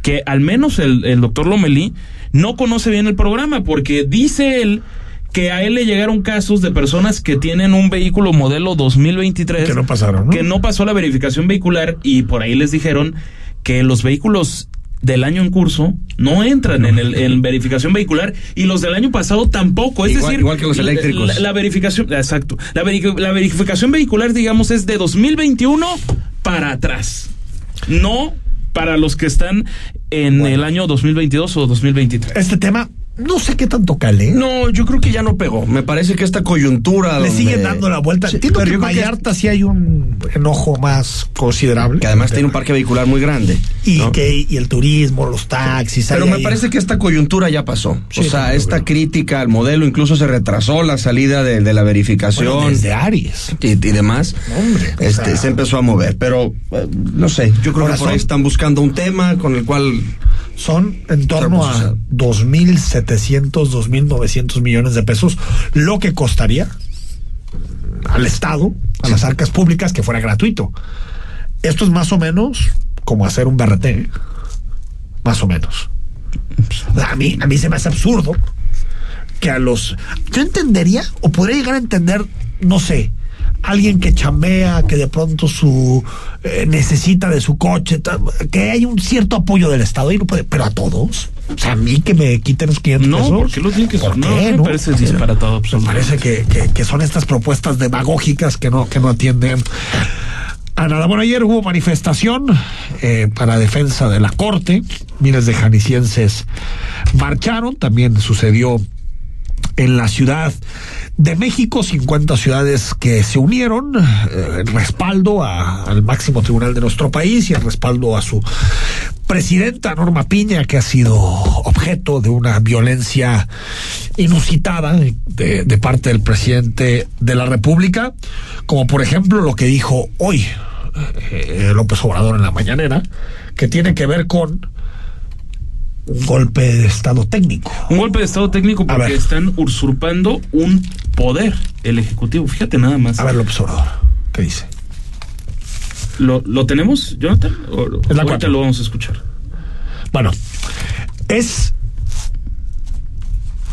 B: que al menos el, el doctor Lomelí no conoce bien el programa porque dice él que a él le llegaron casos de personas que tienen un vehículo modelo 2023
A: Que no pasaron, ¿no?
B: que no pasó la verificación vehicular y por ahí les dijeron que los vehículos del año en curso no entran en, el, en verificación vehicular y los del año pasado tampoco. Es
C: Igual-
B: decir,
C: igual que los eléctricos.
B: La, la verificación, exacto. La, veri- la verificación vehicular, digamos, es de 2021 para atrás. No para los que están en el año 2022 o 2023.
A: Este tema, no sé qué tanto cale.
C: No, yo creo que ya no pegó. Me parece que esta coyuntura.
A: Le
C: donde-
A: siguen dando la vuelta.
C: Sí,
A: Entiendo
C: pero
A: que en
C: que-
A: Vallarta sí hay un enojo más considerable.
C: Que además tiene un parque vehicular muy grande.
A: Y,
C: ¿no?
A: que, y el turismo, los taxis.
C: Pero me
A: ahí-
C: parece que esta coyuntura ya pasó.
A: Sí,
C: o sea, esta crítica al modelo incluso se retrasó la salida de, de la verificación.
A: Bueno, desde Aries.
C: y, y demás.
A: Hombre, o
C: este,
A: sea-
C: se empezó a mover. Pero eh, no sé, yo creo
A: Ahora
C: que por ahí están buscando un tema con el cual.
A: Son en torno a 2.700, 2.900 millones de pesos, lo que costaría al Estado, a las arcas públicas, que fuera gratuito. Esto es más o menos como hacer un BRT, ¿eh? más o menos. A mí, a mí se me hace absurdo que a los... Yo entendería, o podría llegar a entender, no sé, alguien que chambea, que de pronto su eh, necesita de su coche, que hay un cierto apoyo del Estado y no puede, pero a todos. O sea, a mí que me quiten los 500
B: No,
A: pesos.
B: ¿por qué lo tienen que
A: ¿por
B: No,
A: qué,
B: me
A: no?
B: parece disparatado
A: Me parece que, que- que son estas propuestas demagógicas que no, que no atienden a nada. Bueno, ayer hubo manifestación eh, para defensa de la Corte. Miles de janicienses marcharon. También sucedió en la Ciudad de México, 50 ciudades que se unieron eh, en respaldo a- al máximo tribunal de nuestro país y en respaldo a su presidenta Norma Piña, que ha sido objeto de una violencia inusitada de, de parte del presidente de la República, como por ejemplo lo que dijo hoy eh, López Obrador en la mañanera, que tiene que ver con un golpe de Estado técnico.
B: Un golpe de Estado técnico porque están usurpando un poder, el Ejecutivo. Fíjate nada más.
A: A ver, López Obrador, ¿qué dice?
B: ¿Lo, lo tenemos, Jonathan? O-
A: Es la
B: ahorita
A: cuatro.
B: lo vamos a escuchar.
A: Bueno, es.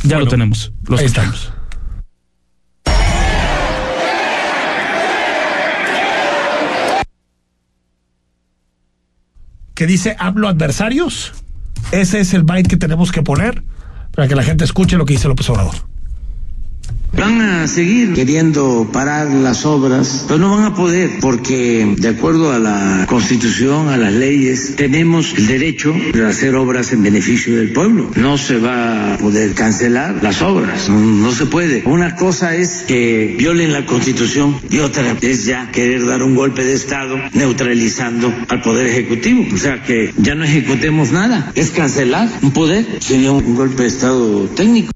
B: Ya
A: Bueno,
B: lo tenemos. Lo
A: ahí está.
B: escuchamos.
A: que dice hablo adversarios. Ese es el byte que tenemos que poner para que la gente escuche lo que dice López Obrador.
J: Van a seguir queriendo parar las obras, pero no van a poder porque de acuerdo a la constitución, a las leyes, tenemos el derecho de hacer obras en beneficio del pueblo. No se va a poder cancelar las obras, no, se puede. Una cosa es que violen la constitución y otra es ya querer dar un golpe de Estado neutralizando al Poder Ejecutivo. O sea que ya no ejecutemos nada, es cancelar un poder, sería un golpe de Estado técnico.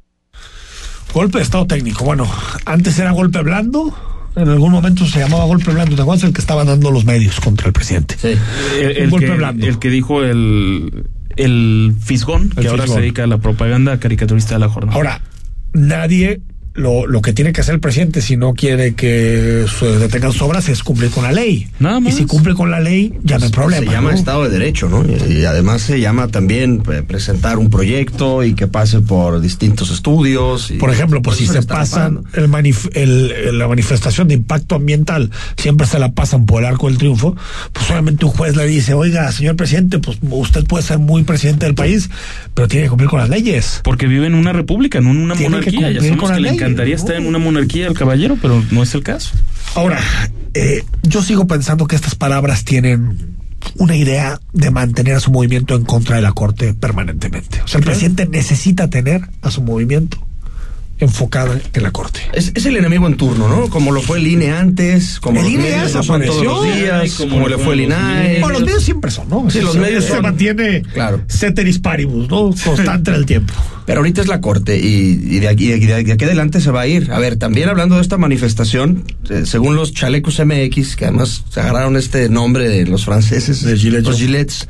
A: Golpe de Estado técnico. Bueno, antes era golpe blando. En algún momento se llamaba golpe blando. ¿Te acuerdas el que estaban dando los medios contra el presidente?
C: Sí.
B: El,
A: golpe
B: que,
A: blando.
B: el que dijo el, el Fisgón, que ahora
A: Fisgón.
B: se dedica a la propaganda caricaturista de la jornada.
A: Ahora, nadie. Lo, lo que tiene que hacer el presidente si no quiere que se detengan sus obras es cumplir con la ley.
B: Nada más.
A: Y si cumple con la ley, ya no hay problema.
C: Se llama
A: ¿no?
C: Estado de Derecho, ¿no? Y, y además se llama también eh, presentar un proyecto y que pase por distintos estudios. y-
A: Por ejemplo, pues si se pasan el manif- el- el- la manifestación de impacto ambiental, siempre se la pasan por el arco del triunfo, pues solamente un juez le dice, oiga, señor presidente, pues usted puede ser muy presidente del país, pero tiene que cumplir con las leyes.
B: Porque vive en una república, no en una
A: Tiene que
B: monarquía. Ya
A: cumplir con
B: que
A: las
B: le
A: leyes,
B: encantaría
A: ¿no?
B: estar en una monarquía el caballero, pero no es el caso.
A: Ahora, eh, yo sigo pensando que estas palabras tienen una idea de mantener a su movimiento en contra de la Corte permanentemente. O sea, el presidente necesita tener a su movimiento enfocado en la Corte.
C: Es, es el enemigo en turno, ¿no? Como lo fue el INE antes, como
A: El INE
C: todos los
A: desapareció.
C: días,
B: Como
C: como,
B: lo
C: le fue el INAE.
A: Bueno, los medios siempre son, ¿no?
C: Sí, los medios
A: se mantiene
C: Claro.
A: ceteris paribus, ¿no? Constante en el tiempo.
C: Pero ahorita es la corte y, y de, aquí, de aquí adelante se va a ir. A ver, también hablando de esta manifestación, eh, según los chalecos MX, que además se agarraron este nombre de los franceses,
A: De Gillette.
C: los Gillets,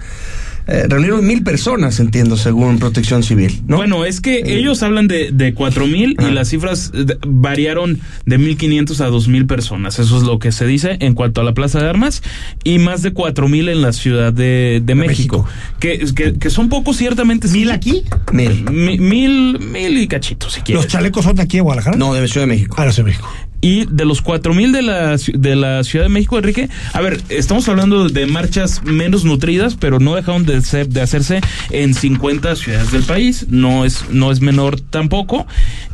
C: eh, reunieron mil personas, entiendo, según Protección Civil. ¿no?
B: Bueno, es que ellos hablan de, de 4 mil y las cifras eh, de- variaron de 1.500 a 2.000 personas. Eso es lo que se dice en cuanto a la Plaza de Armas y más de 4 mil en la Ciudad de, de México. Que, que, que son pocos ciertamente.
A: ¿Mil aquí?
C: Mil.
B: Mi- mil, mil y cachitos, si quieres.
A: ¿Los chalecos son de aquí de Guadalajara?
C: No, de Ciudad de México.
A: Ah, no, Ciudad de México.
B: Y de los cuatro mil de la, de la Ciudad de México, Enrique, a ver, estamos hablando de marchas menos nutridas, pero no dejaron de, ser, de hacerse en 50 ciudades del país. No es, no es menor tampoco.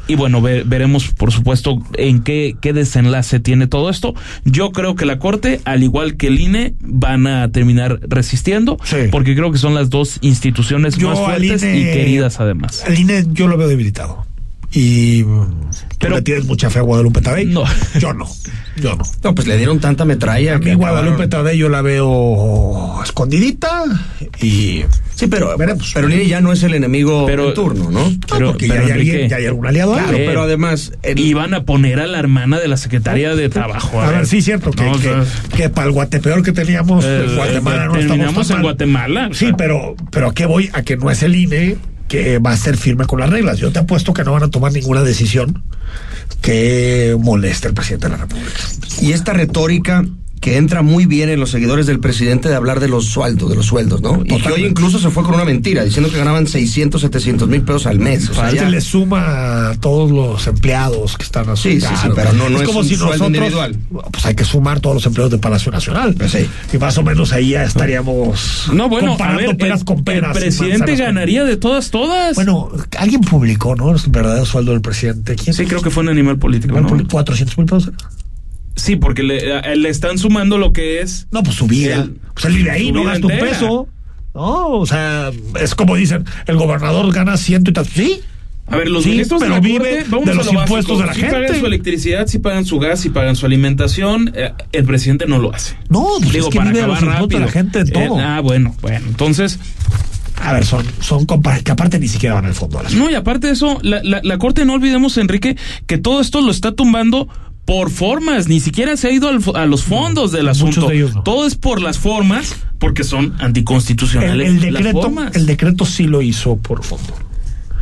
B: Y bueno, veremos, por supuesto, en qué, qué desenlace tiene todo esto. Yo creo que la Corte, al igual que el INE, van a terminar resistiendo, porque creo que son las dos instituciones más fuertes y queridas además.
A: El INE yo lo veo debilitado y pero le tienes mucha fe a Guadalupe Tadei.
B: No,
A: yo no. Yo no.
C: No, pues le dieron tanta metralla.
A: A mí Guadalupe Tadei yo la veo escondidita y
C: sí, pero veremos. Pero Lili ya no es el enemigo pero, en turno, ¿no?
A: Pero, porque ya, hay alguien, ya, hay algún aliado.
C: Claro, pero además
B: iban a poner a la hermana de la Secretaría de Trabajo.
A: A, ver, sí, cierto que, que, para el guatepeor que teníamos en eh, Guatemala no
B: estamos en Guatemala.
A: Sí, pero pero a qué voy a que no es el INE que va a ser firme con las reglas. Yo te apuesto que no van a tomar ninguna decisión que moleste al presidente de la República.
C: Y esta retórica que entra muy bien en los seguidores del presidente de hablar de los sueldos, de los sueldos, ¿no? Y que hoy incluso se fue con una mentira, diciendo que ganaban 600, 700 mil pesos al mes.
A: O sea, ya... le suma a todos los empleados que están a
C: sí, sí, sí, pero no, no es, como si nosotros, individual.
A: Pues hay que sumar todos los empleados de Palacio Nacional. Pues sí. Y más o menos ahí ya estaríamos
B: no, bueno, comparando peras con peras. El presidente ganaría de todas, todas.
A: Bueno, alguien publicó, ¿no? El verdadero sueldo del presidente. ¿Quién
B: sí, creo que fue un animal político, ¿no?
A: 400 mil pesos.
B: Sí, porque le, le, están sumando lo que es.
A: No, pues su vida. pues él vive ahí, no gasta un peso. No, o sea, es como dicen, el gobernador gana ciento y tal. Sí.
B: A ver, los
A: sí, pero vive de los impuestos de la gente.
B: Si pagan su electricidad, si pagan su gas, si pagan su alimentación, eh, el presidente no lo hace.
A: No, pues es que vive de los impuestos de la gente en todo.
B: Eh, ah, bueno, bueno, entonces
A: a ver, son, son que aparte ni siquiera van al fondo.
B: no, y aparte de eso, la, la, la, Corte, no olvidemos, Enrique, que todo esto lo está tumbando por formas, ni siquiera se ha ido a los fondos del asunto. Todo es por las formas, porque son anticonstitucionales.
A: El, decreto, el decreto sí lo hizo por fondo.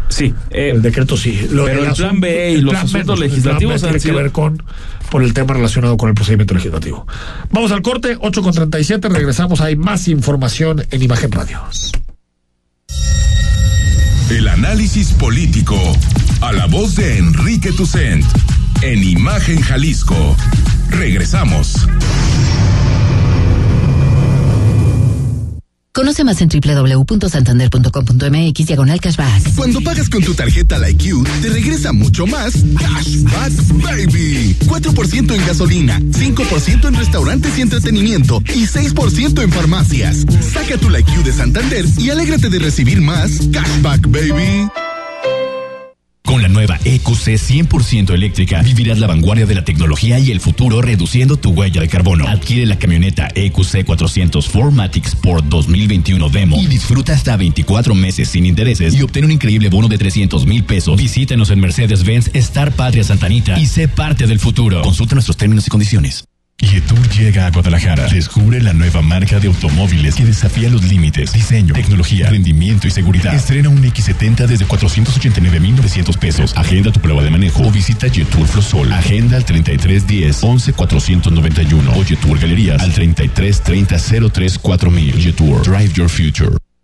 B: Sí,
A: eh, el decreto sí.
B: pero el, plan B y los asuntos legislativos
A: tiene que ver con por el tema relacionado con el procedimiento legislativo. Vamos al corte, 8 con 37, regresamos, hay más información en Imagen Radio.
G: El análisis político a la voz de Enrique Tucent en Imagen Jalisco. Regresamos.
K: Conoce más en www.santander.com.mx diagonal cashback.
G: Cuando pagas con tu tarjeta Like te regresa mucho más Cashback Baby. 4% en gasolina, 5% en restaurantes y entretenimiento y 6% en farmacias. Saca tu Like de Santander y alégrate de recibir más Cashback Baby.
L: Con la nueva EQC 100% eléctrica, vivirás la vanguardia de la tecnología y el futuro reduciendo tu huella de carbono. Adquiere la camioneta EQC 400 Formatic Sport 2021 Demo y disfruta hasta 24 meses sin intereses y obtén un increíble bono de 300 mil pesos. Visítanos en Mercedes-Benz Star Patria Santanita y sé parte del futuro. Consulta nuestros términos y condiciones.
M: Yetur llega a Guadalajara. Descubre la nueva marca de automóviles que desafía los límites, diseño, tecnología, rendimiento y seguridad. Estrena un X70 desde 489,900 pesos. Agenda tu prueba de manejo o visita Yetur Flosol. Agenda al 3310 11491 o Yetur Galerías al 3330 034 Yetur Drive Your Future.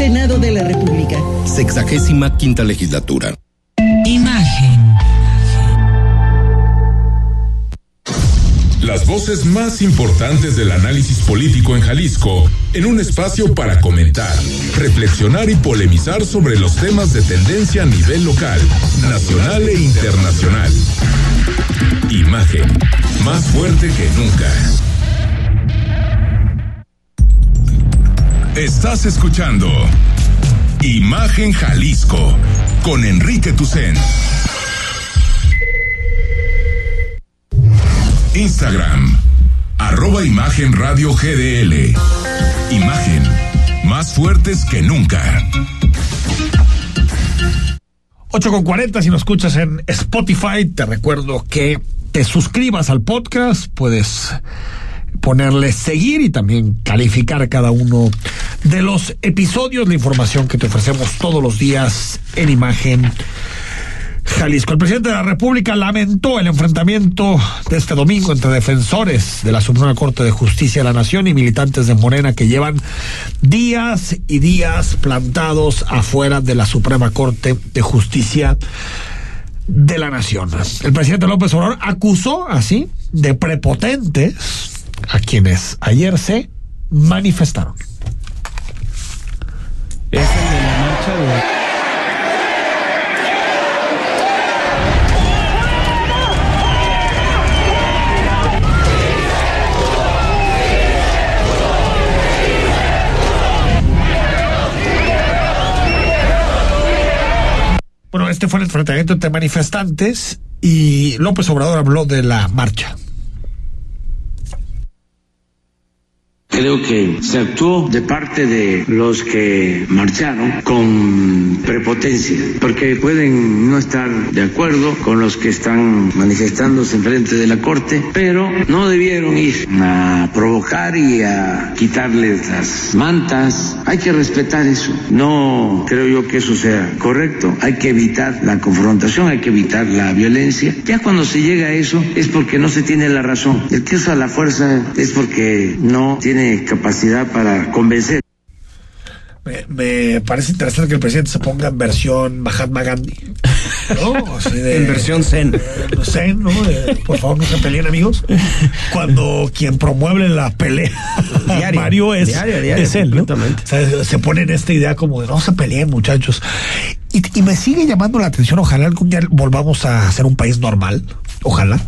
N: Senado de la República.
O: Sexagésima quinta legislatura.
K: Imagen.
G: Las voces más importantes del análisis político en Jalisco, en un espacio para comentar, reflexionar y polemizar sobre los temas de tendencia a nivel local, nacional e internacional. Imagen, más fuerte que nunca. Estás escuchando Imagen Jalisco con Enrique Tucen. Instagram, arroba Imagen Radio GDL. Imagen, más fuertes que nunca.
A: 8 con 40, si nos escuchas en Spotify, te recuerdo que te suscribas al podcast, puedes ponerle seguir y también calificar cada uno de los episodios, la información que te ofrecemos todos los días en imagen. Jalisco. El presidente de la República lamentó el enfrentamiento de este domingo entre defensores de la Suprema Corte de Justicia de la Nación y militantes de Morena que llevan días y días plantados afuera de la Suprema Corte de Justicia de la Nación. El presidente López Obrador acusó así de prepotentes a quienes ayer se manifestaron.
B: Es el de la marcha de...
A: Bueno, este fue el enfrentamiento entre manifestantes y López Obrador habló de la marcha.
J: Creo que se actuó de parte de los que marcharon con prepotencia, porque pueden no estar de acuerdo con los que están manifestándose en frente de la Corte, pero no debieron ir a provocar y a quitarles las mantas. Hay que respetar eso. No creo yo que eso sea correcto. Hay que evitar la confrontación, hay que evitar la violencia. Ya cuando se llega a eso es porque no se tiene la razón. El que usa la fuerza es porque no tiene capacidad para convencer.
A: Me, me, parece interesante que el presidente se ponga en versión Mahatma Gandhi. ¿no? Así de,
C: en versión Zen.
A: Eh, zen, ¿no? De, por favor, no se peleen, amigos. Cuando quien promueve la pelea,
C: diario,
A: Mario, es,
C: diario, diario,
A: es él, ¿no? O sea, se pone en esta idea como de no se peleen, muchachos. Y, y me sigue llamando la atención. Ojalá algún día volvamos a ser un país normal. Ojalá.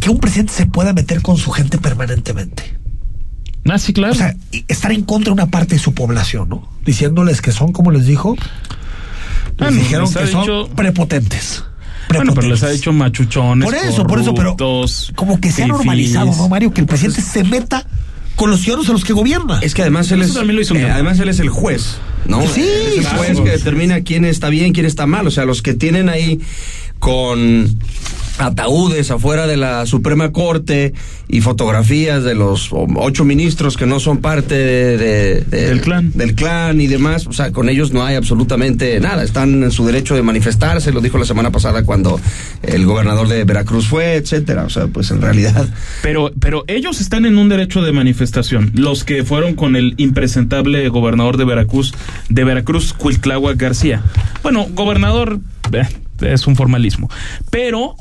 A: Que un presidente se pueda meter con su gente permanentemente.
B: Ah, sí, claro.
A: O sea, estar en contra de una parte de su población, ¿no? Diciéndoles que son, como les dijo, les
B: Bueno,
A: dijeron
B: les
A: que son
B: dicho-
A: prepotentes.
B: Bueno, pero les ha dicho machuchones.
A: Por eso, por eso, pero como que se ha normalizado, ¿no, Mario? Que el presidente se meta con los ciudadanos a los que gobierna.
C: Es que además él es, eh, además él es el juez, ¿no?
A: Sí,
C: es el juez que determina quién está bien, quién está mal. O sea, los que tienen ahí con ataúdes afuera de la Suprema Corte y fotografías de los ocho ministros que no son parte de- de- de-
B: Del clan.
C: del clan y demás, o sea, con ellos no hay absolutamente nada, están en su derecho de manifestarse, lo dijo la semana pasada cuando el gobernador de Veracruz fue, etcétera, o sea, pues en realidad
B: Pero, pero ellos están en un derecho de manifestación. Los que fueron con el impresentable gobernador de Veracruz, de Veracruz, Cuiltláhuac García. Bueno, gobernador eh, es un formalismo. Pero,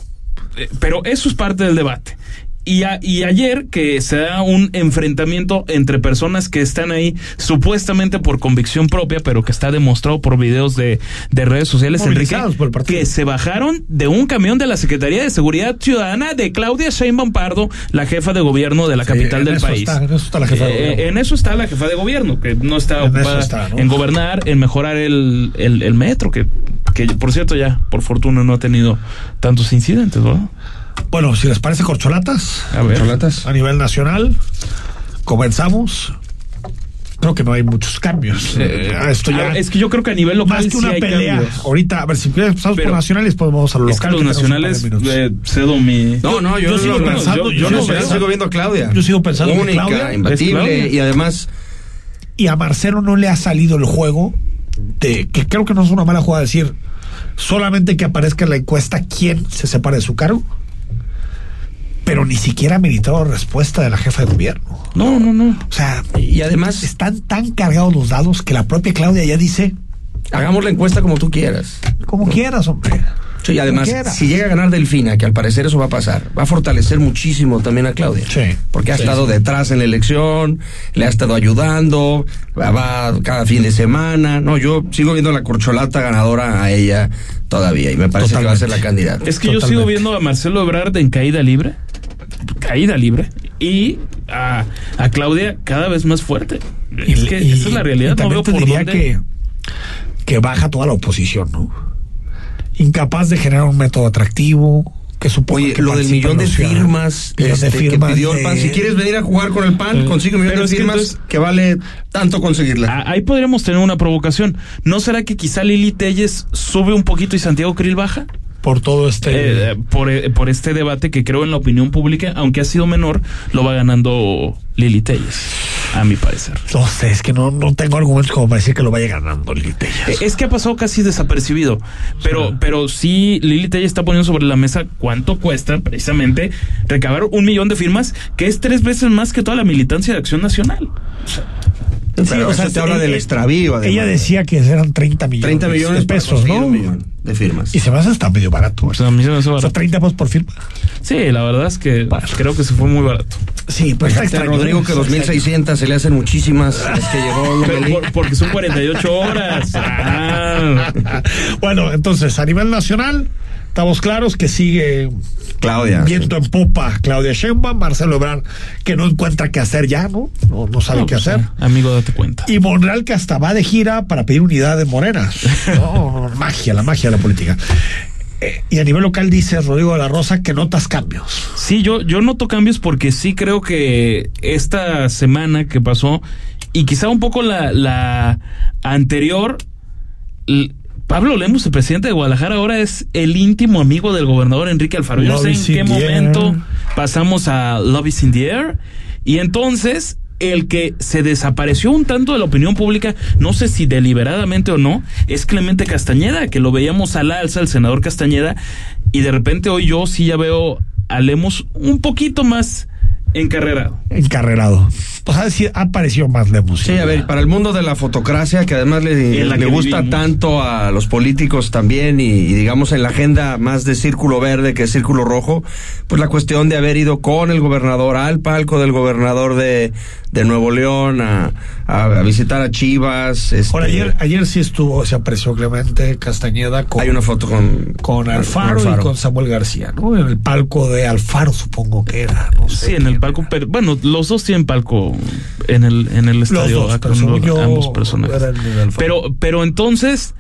B: pero eso es parte del debate. Y, a- y ayer que se da un enfrentamiento entre personas que están ahí supuestamente por convicción propia, pero que está demostrado por videos de, de redes sociales, Enrique,
A: por el
B: que se bajaron de un camión de la Secretaría de Seguridad Ciudadana de Claudia Sheinbaum Pardo, la jefa de gobierno de la capital del país.
A: está, en eso está la jefa de
B: Eh,
A: gobierno.
B: en eso está la jefa de gobierno, que no está
A: En
B: ocupada
A: está, ¿no?
B: en gobernar, en mejorar el, el, el metro, que, que por cierto ya, por fortuna, no ha tenido tantos incidentes, ¿verdad?
A: Bueno, si les parece corcholatas,
B: A ver.
C: Corcholatas.
A: a nivel nacional, comenzamos. Creo que no hay muchos cambios. Eh, esto ya
B: Ah, es que yo creo que a nivel local
A: más que
B: sí
A: una
B: hay
A: pelea.
B: cambios.
A: Ahorita, a ver, si quieres empezamos por nacionales, pues vamos a lo
B: Es que
A: local.
B: los nacionales, eh, cedo mi...
C: No, no, yo,
A: yo sigo
C: no,
A: pensando-
C: yo,
A: yo
C: no
A: veo.
C: sigo viendo a Claudia.
A: Yo sigo pensando
C: única,
A: Claudia-
B: ¿Es
C: imbatible
B: Claudia?
C: y además
A: y a Marcelo no le ha salido el juego de que creo que no es una mala jugada decir solamente que aparezca en la encuesta quién se separa de su cargo pero ni siquiera ha meditado respuesta de la jefa de gobierno
B: No, no, no.
A: o sea
C: y además
A: están tan cargados los dados que la propia Claudia ya dice
C: hagamos la encuesta como tú quieras.
A: como quieras hombre
C: Sí, y además, si llega a ganar Delfina, que al parecer eso va a pasar, va a fortalecer muchísimo también a Claudia.
A: Sí.
C: Porque ha
A: Sí,
C: estado
A: sí.
C: detrás en la elección, le ha estado ayudando, va, va cada fin de semana. No, yo sigo viendo la corcholata ganadora a ella todavía y me parece que va a ser la candidata.
B: Es que yo sigo viendo a Marcelo Ebrard en caída libre. Caída libre. Y a, a Claudia cada vez más fuerte. Es que esa es la realidad.
A: y
B: No
A: también
B: veo
A: te
B: por
A: diría
B: dónde.
A: que que baja toda la oposición no incapaz de generar un método atractivo que
C: Oye,
A: que
C: lo del millón de firmas,
A: Millón de
C: este,
A: firmas
C: que pidió el
A: de-
C: PAN. Si quieres venir a jugar con el PAN,
B: Eh,
C: consigue un millón
B: pero
C: de
B: es que
C: firmas
B: entonces-
C: que vale tanto conseguirla.
B: Ah, Ahí podríamos tener una provocación. ¿No será que quizá Lili Telles sube un poquito y Santiago Krill baja?
A: por todo este
B: eh, por, eh, por este debate que creo en la opinión pública, aunque ha sido menor, lo va ganando Lili Telles, a mi parecer.
A: No sé, es que no, no tengo argumentos como para decir que lo vaya ganando Lili Telles.
B: Eh, Es que ha pasado casi desapercibido, pero, pero sí Lili Telles está poniendo sobre la mesa cuánto cuesta precisamente recabar un millón de firmas, que es tres veces más que toda la militancia de Acción Nacional.
C: Pero eso te habla
A: eh,
C: del
A: eh,
C: extravío. además.
A: Ella decía que eran 30 millones,
C: 30 millones
A: de pesos, ¿no?
C: un de firmas.
A: Y se me hace hasta medio barato.
B: O sea, a mí se me hace
A: O sea,
B: barato.
A: 30 pesos por firma.
B: Sí, la verdad es que creo que se fue muy barato.
A: Sí, pues está extraño.
C: Rodrigo, que 2600 se le hacen muchísimas. Es que llegó
B: Pero por- porque son 48 horas. Ah.
A: bueno, entonces, a nivel nacional, estamos claros que sigue
C: Claudia.
A: viento en popa Claudia Sheinbaum, Marcelo Ebrard, que no encuentra qué hacer ya, ¿no? No, no sabe
B: No,
A: qué
B: pues,
A: hacer.
B: ah, Amigo, date cuenta.
A: Y Monreal que hasta va de gira para pedir unidad de morenas. No, magia, la magia de la política. Eh, y a nivel local dice Rodrigo de la Rosa que notas cambios.
B: Sí, yo, yo noto cambios porque sí creo que esta semana que pasó y quizá un poco la, la anterior, Pablo Lemos, el presidente de Guadalajara, ahora es el íntimo amigo del gobernador Enrique Alfaro. Yo no sé en qué momento pasamos a Love is in the air y entonces el que se desapareció un tanto de la opinión pública, no sé si deliberadamente o no, es Clemente Castañeda, que lo veíamos al alza, el senador Castañeda, y de repente hoy yo sí ya veo a Lemos un poquito más encarrerado.
A: Encarrerado. O sea, sí ha aparecido más Lemos.
C: Sí, a ver, para el mundo de la fotocracia, que además le,
B: En la
C: le
B: que
C: gusta
B: vivimos.
C: tanto a los políticos también y, y digamos en la agenda más de círculo verde que círculo rojo, pues la cuestión de haber ido con el gobernador al palco del gobernador de, de Nuevo León a, a- a visitar a Chivas. este,
A: Ahora, ayer, ayer sí estuvo, se apareció Clemente Castañeda con,
C: hay una foto con,
A: con Alfaro,
C: con
A: y con Samuel García, ¿no? En el palco de Alfaro, supongo que era. No sé.
B: Sí, en el palco, pero bueno, los dos tienen palco en el, en el estadio,
A: dos,
B: ah, los-
A: yo,
B: ambos personajes. Pero, pero entonces,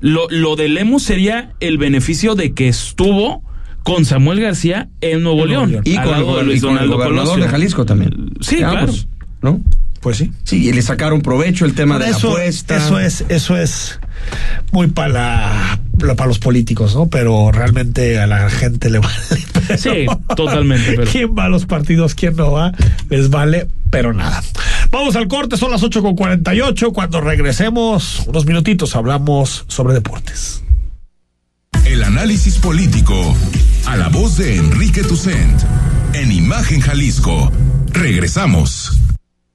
B: lo, lo de Lemos sería el beneficio de que estuvo con Samuel García en Nuevo
A: En Nuevo
B: León,
A: León.
C: y
B: al
C: con, el,
B: lado de Luis
C: y con el
B: Donaldo
C: gobernador
B: Colosio.
C: de Jalisco también.
B: Sí, claro.
C: ambos, ¿no?
A: Pues sí.
C: Sí, y le sacaron provecho el tema de
A: eso,
C: la apuesta.
A: eso es, eso es muy para para los políticos, ¿no? Pero realmente a la gente le vale. pero-
B: Sí, totalmente, pero-
A: ¿Quién va a los partidos, quién no va? Les vale, pero nada. Vamos al corte, son las 8 con 48. Cuando regresemos, unos minutitos, hablamos sobre deportes.
G: El análisis político a la voz de Enrique Tucent en Imagen Jalisco. Regresamos.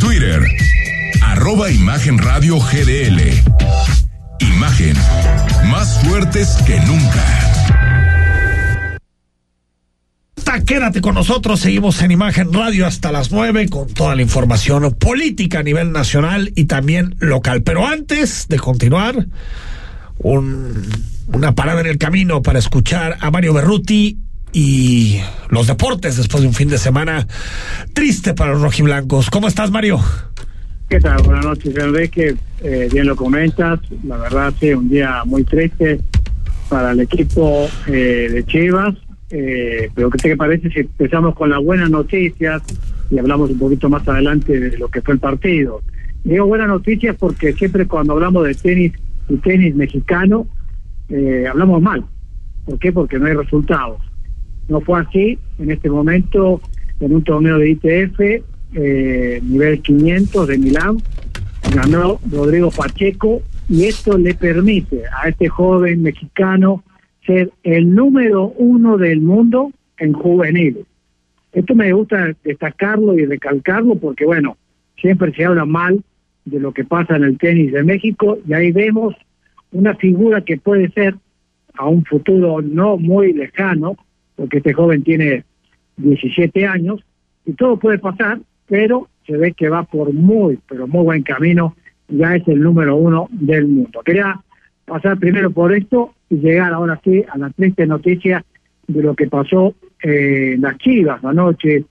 G: Twitter, arroba Imagen Radio GDL. Imagen, más fuertes que nunca.
A: Quédate con nosotros, seguimos en Imagen Radio hasta las 9 con toda la información política a nivel nacional y también local. Pero antes de continuar, un, una parada en el camino para escuchar a Mario Berruti y los deportes después de un fin de semana triste para los rojiblancos. ¿Cómo estás, Mario?
P: ¿Qué tal? Buenas noches, Enrique. Eh, bien lo comentas. La verdad, sí, un día muy triste para el equipo eh, de Chivas. Eh, pero ¿qué te parece si empezamos con las buenas noticias y hablamos un poquito más adelante de lo que fue el partido? Digo buenas noticias porque siempre cuando hablamos de tenis y tenis mexicano, eh, hablamos mal. ¿Por qué? Porque no hay resultados. No fue así en este momento en un torneo de ITF, eh, nivel 500 de Milán, ganó Rodrigo Pacheco y esto le permite a este joven mexicano ser el número uno del mundo en juveniles. Esto me gusta destacarlo y recalcarlo porque, bueno, siempre se habla mal de lo que pasa en el tenis de México y ahí vemos una figura que puede ser a un futuro no muy lejano, porque este joven tiene 17 años y todo puede pasar, pero se ve que va por muy, pero muy buen camino, ya es el número uno del mundo. Quería pasar primero por esto y llegar ahora sí a la triste noticia de lo que pasó eh, en las Chivas anoche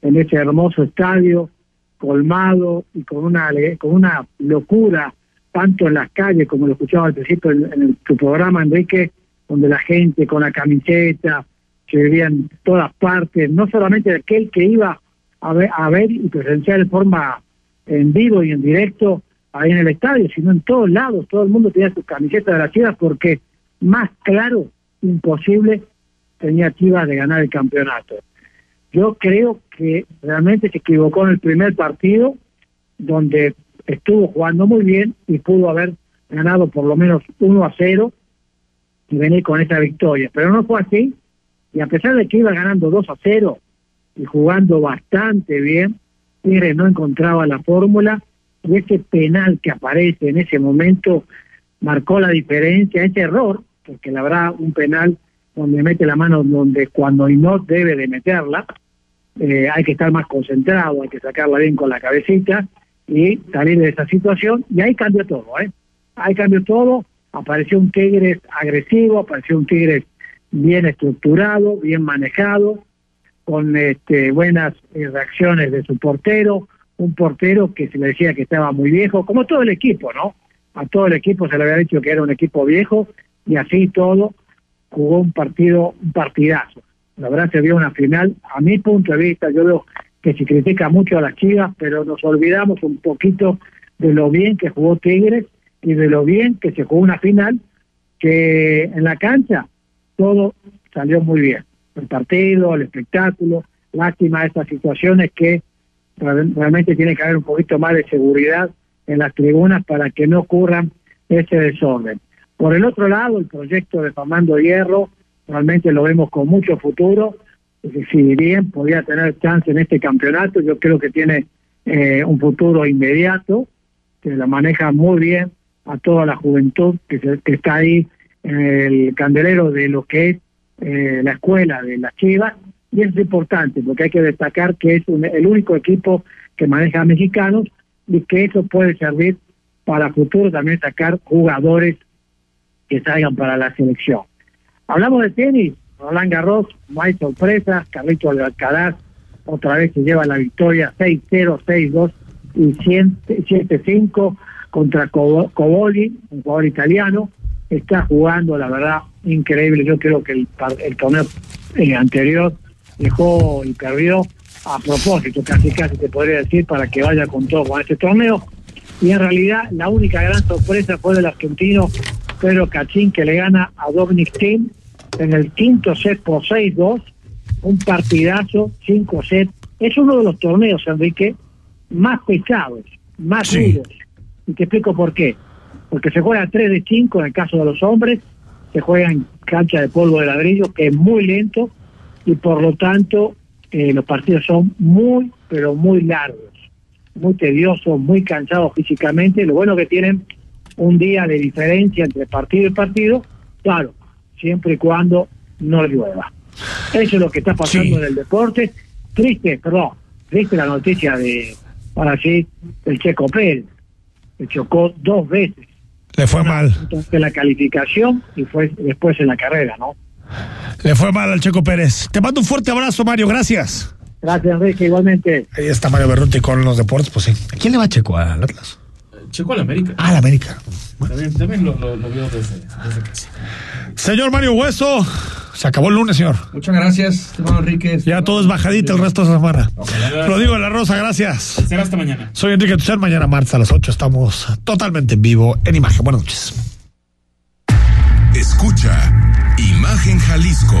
P: en ese hermoso estadio colmado y con una con una locura tanto en las calles como lo escuchaba al principio en, tu programa Enrique donde la gente con la camiseta veía en todas partes no solamente aquel que iba a ver, a ver y presenciar de forma en vivo y en directo ahí en el estadio, sino en todos lados, todo el mundo tenía su camiseta de las Chivas porque más claro, imposible, tenía Chivas de ganar el campeonato. Yo creo que realmente se equivocó en el primer partido, donde estuvo jugando muy bien y pudo haber ganado por lo menos 1 a 0 y venir con esa victoria. Pero no fue así, y a pesar de que iba ganando 2 a 0 y jugando bastante bien, Tigre no encontraba la fórmula y ese penal que aparece en ese momento marcó la diferencia, ese error, porque la verdad un penal donde mete la mano donde cuando no debe de meterla, eh, hay que estar más concentrado, hay que sacarla bien con la cabecita y salir de esa situación y ahí cambió todo, ¿eh? Ahí cambió todo, apareció un Tigres agresivo, apareció un Tigres bien estructurado, bien manejado, con este, buenas eh, reacciones de su portero, un portero que se le decía que estaba muy viejo, como todo el equipo, ¿no? A todo el equipo se le había dicho que era un equipo viejo y así todo jugó un partido, un partidazo. La verdad se vio una final, a mi punto de vista, yo veo que se critica mucho a las Chivas, pero nos olvidamos un poquito de lo bien que jugó Tigres y de lo bien que se jugó una final, que en la cancha todo salió muy bien. El partido, el espectáculo, lástima estas situaciones que realmente tiene que haber un poquito más de seguridad en las tribunas para que no ocurran ese desorden. Por el otro lado, el proyecto de Fernando Hierro realmente lo vemos con mucho futuro. Si bien podría tener chance en este campeonato, yo creo que tiene eh, un futuro inmediato, que la maneja muy bien a toda la juventud que, que está ahí el candelero de lo que es eh, la escuela de las Chivas y es importante porque hay que destacar que es el único equipo que maneja a mexicanos y que eso puede servir para futuro también sacar jugadores que salgan para la selección. Hablamos de tenis, Roland Garros, no hay sorpresas, Carlito Alcaraz otra vez se lleva la victoria 6-0, 6-2 y 7-5 contra Coboli, un jugador italiano, está jugando, la verdad, increíble. Yo creo que el, el torneo eh, anterior dejó y perdió a propósito, casi casi te podría decir, para que vaya con todo con este torneo. Y en realidad la única gran sorpresa fue del argentino Pedro Cachín que le gana a Dominic Thiem en el quinto set por 6-2, un partidazo, 5 sets. Es uno de los torneos, Enrique, más pesados, más duros. Y te explico por qué. Porque se juega 3 de 5 en el caso de los hombres, se juegan cancha de polvo de ladrillo, que es muy lento y por lo tanto eh, los partidos son muy, pero muy largos, muy tediosos, muy cansados físicamente. Lo bueno que tienen un día de diferencia entre partido y partido, claro, siempre y cuando no llueva. Eso es lo que está pasando en el deporte. Triste, perdón, triste la noticia de, para sí, el Checo Pérez, que chocó dos veces.
A: Le fue mal.
P: En la calificación y fue después en la carrera, ¿no?
A: Le fue mal al Checo Pérez. Te mando un fuerte abrazo, Mario. Gracias.
P: Gracias, Enrique. Igualmente.
A: Ahí está Mario Berruti con los deportes, pues sí. ¿A quién le va Checo? ¿Al Atlas?
B: Checo al América.
A: Ah, al América.
B: También, también lo, lo, lo, veo desde, desde casa.
A: Señor Mario Hueso, se acabó el lunes, señor.
C: Muchas gracias, hermano Enrique.
A: Ya todo es bajadita el resto de la semana. Lo digo en la rosa, gracias.
B: Será hasta mañana.
A: Soy Enrique Tucson, mañana martes a las 8 estamos totalmente en vivo en imagen. Buenas noches.
G: Escucha Imagen Jalisco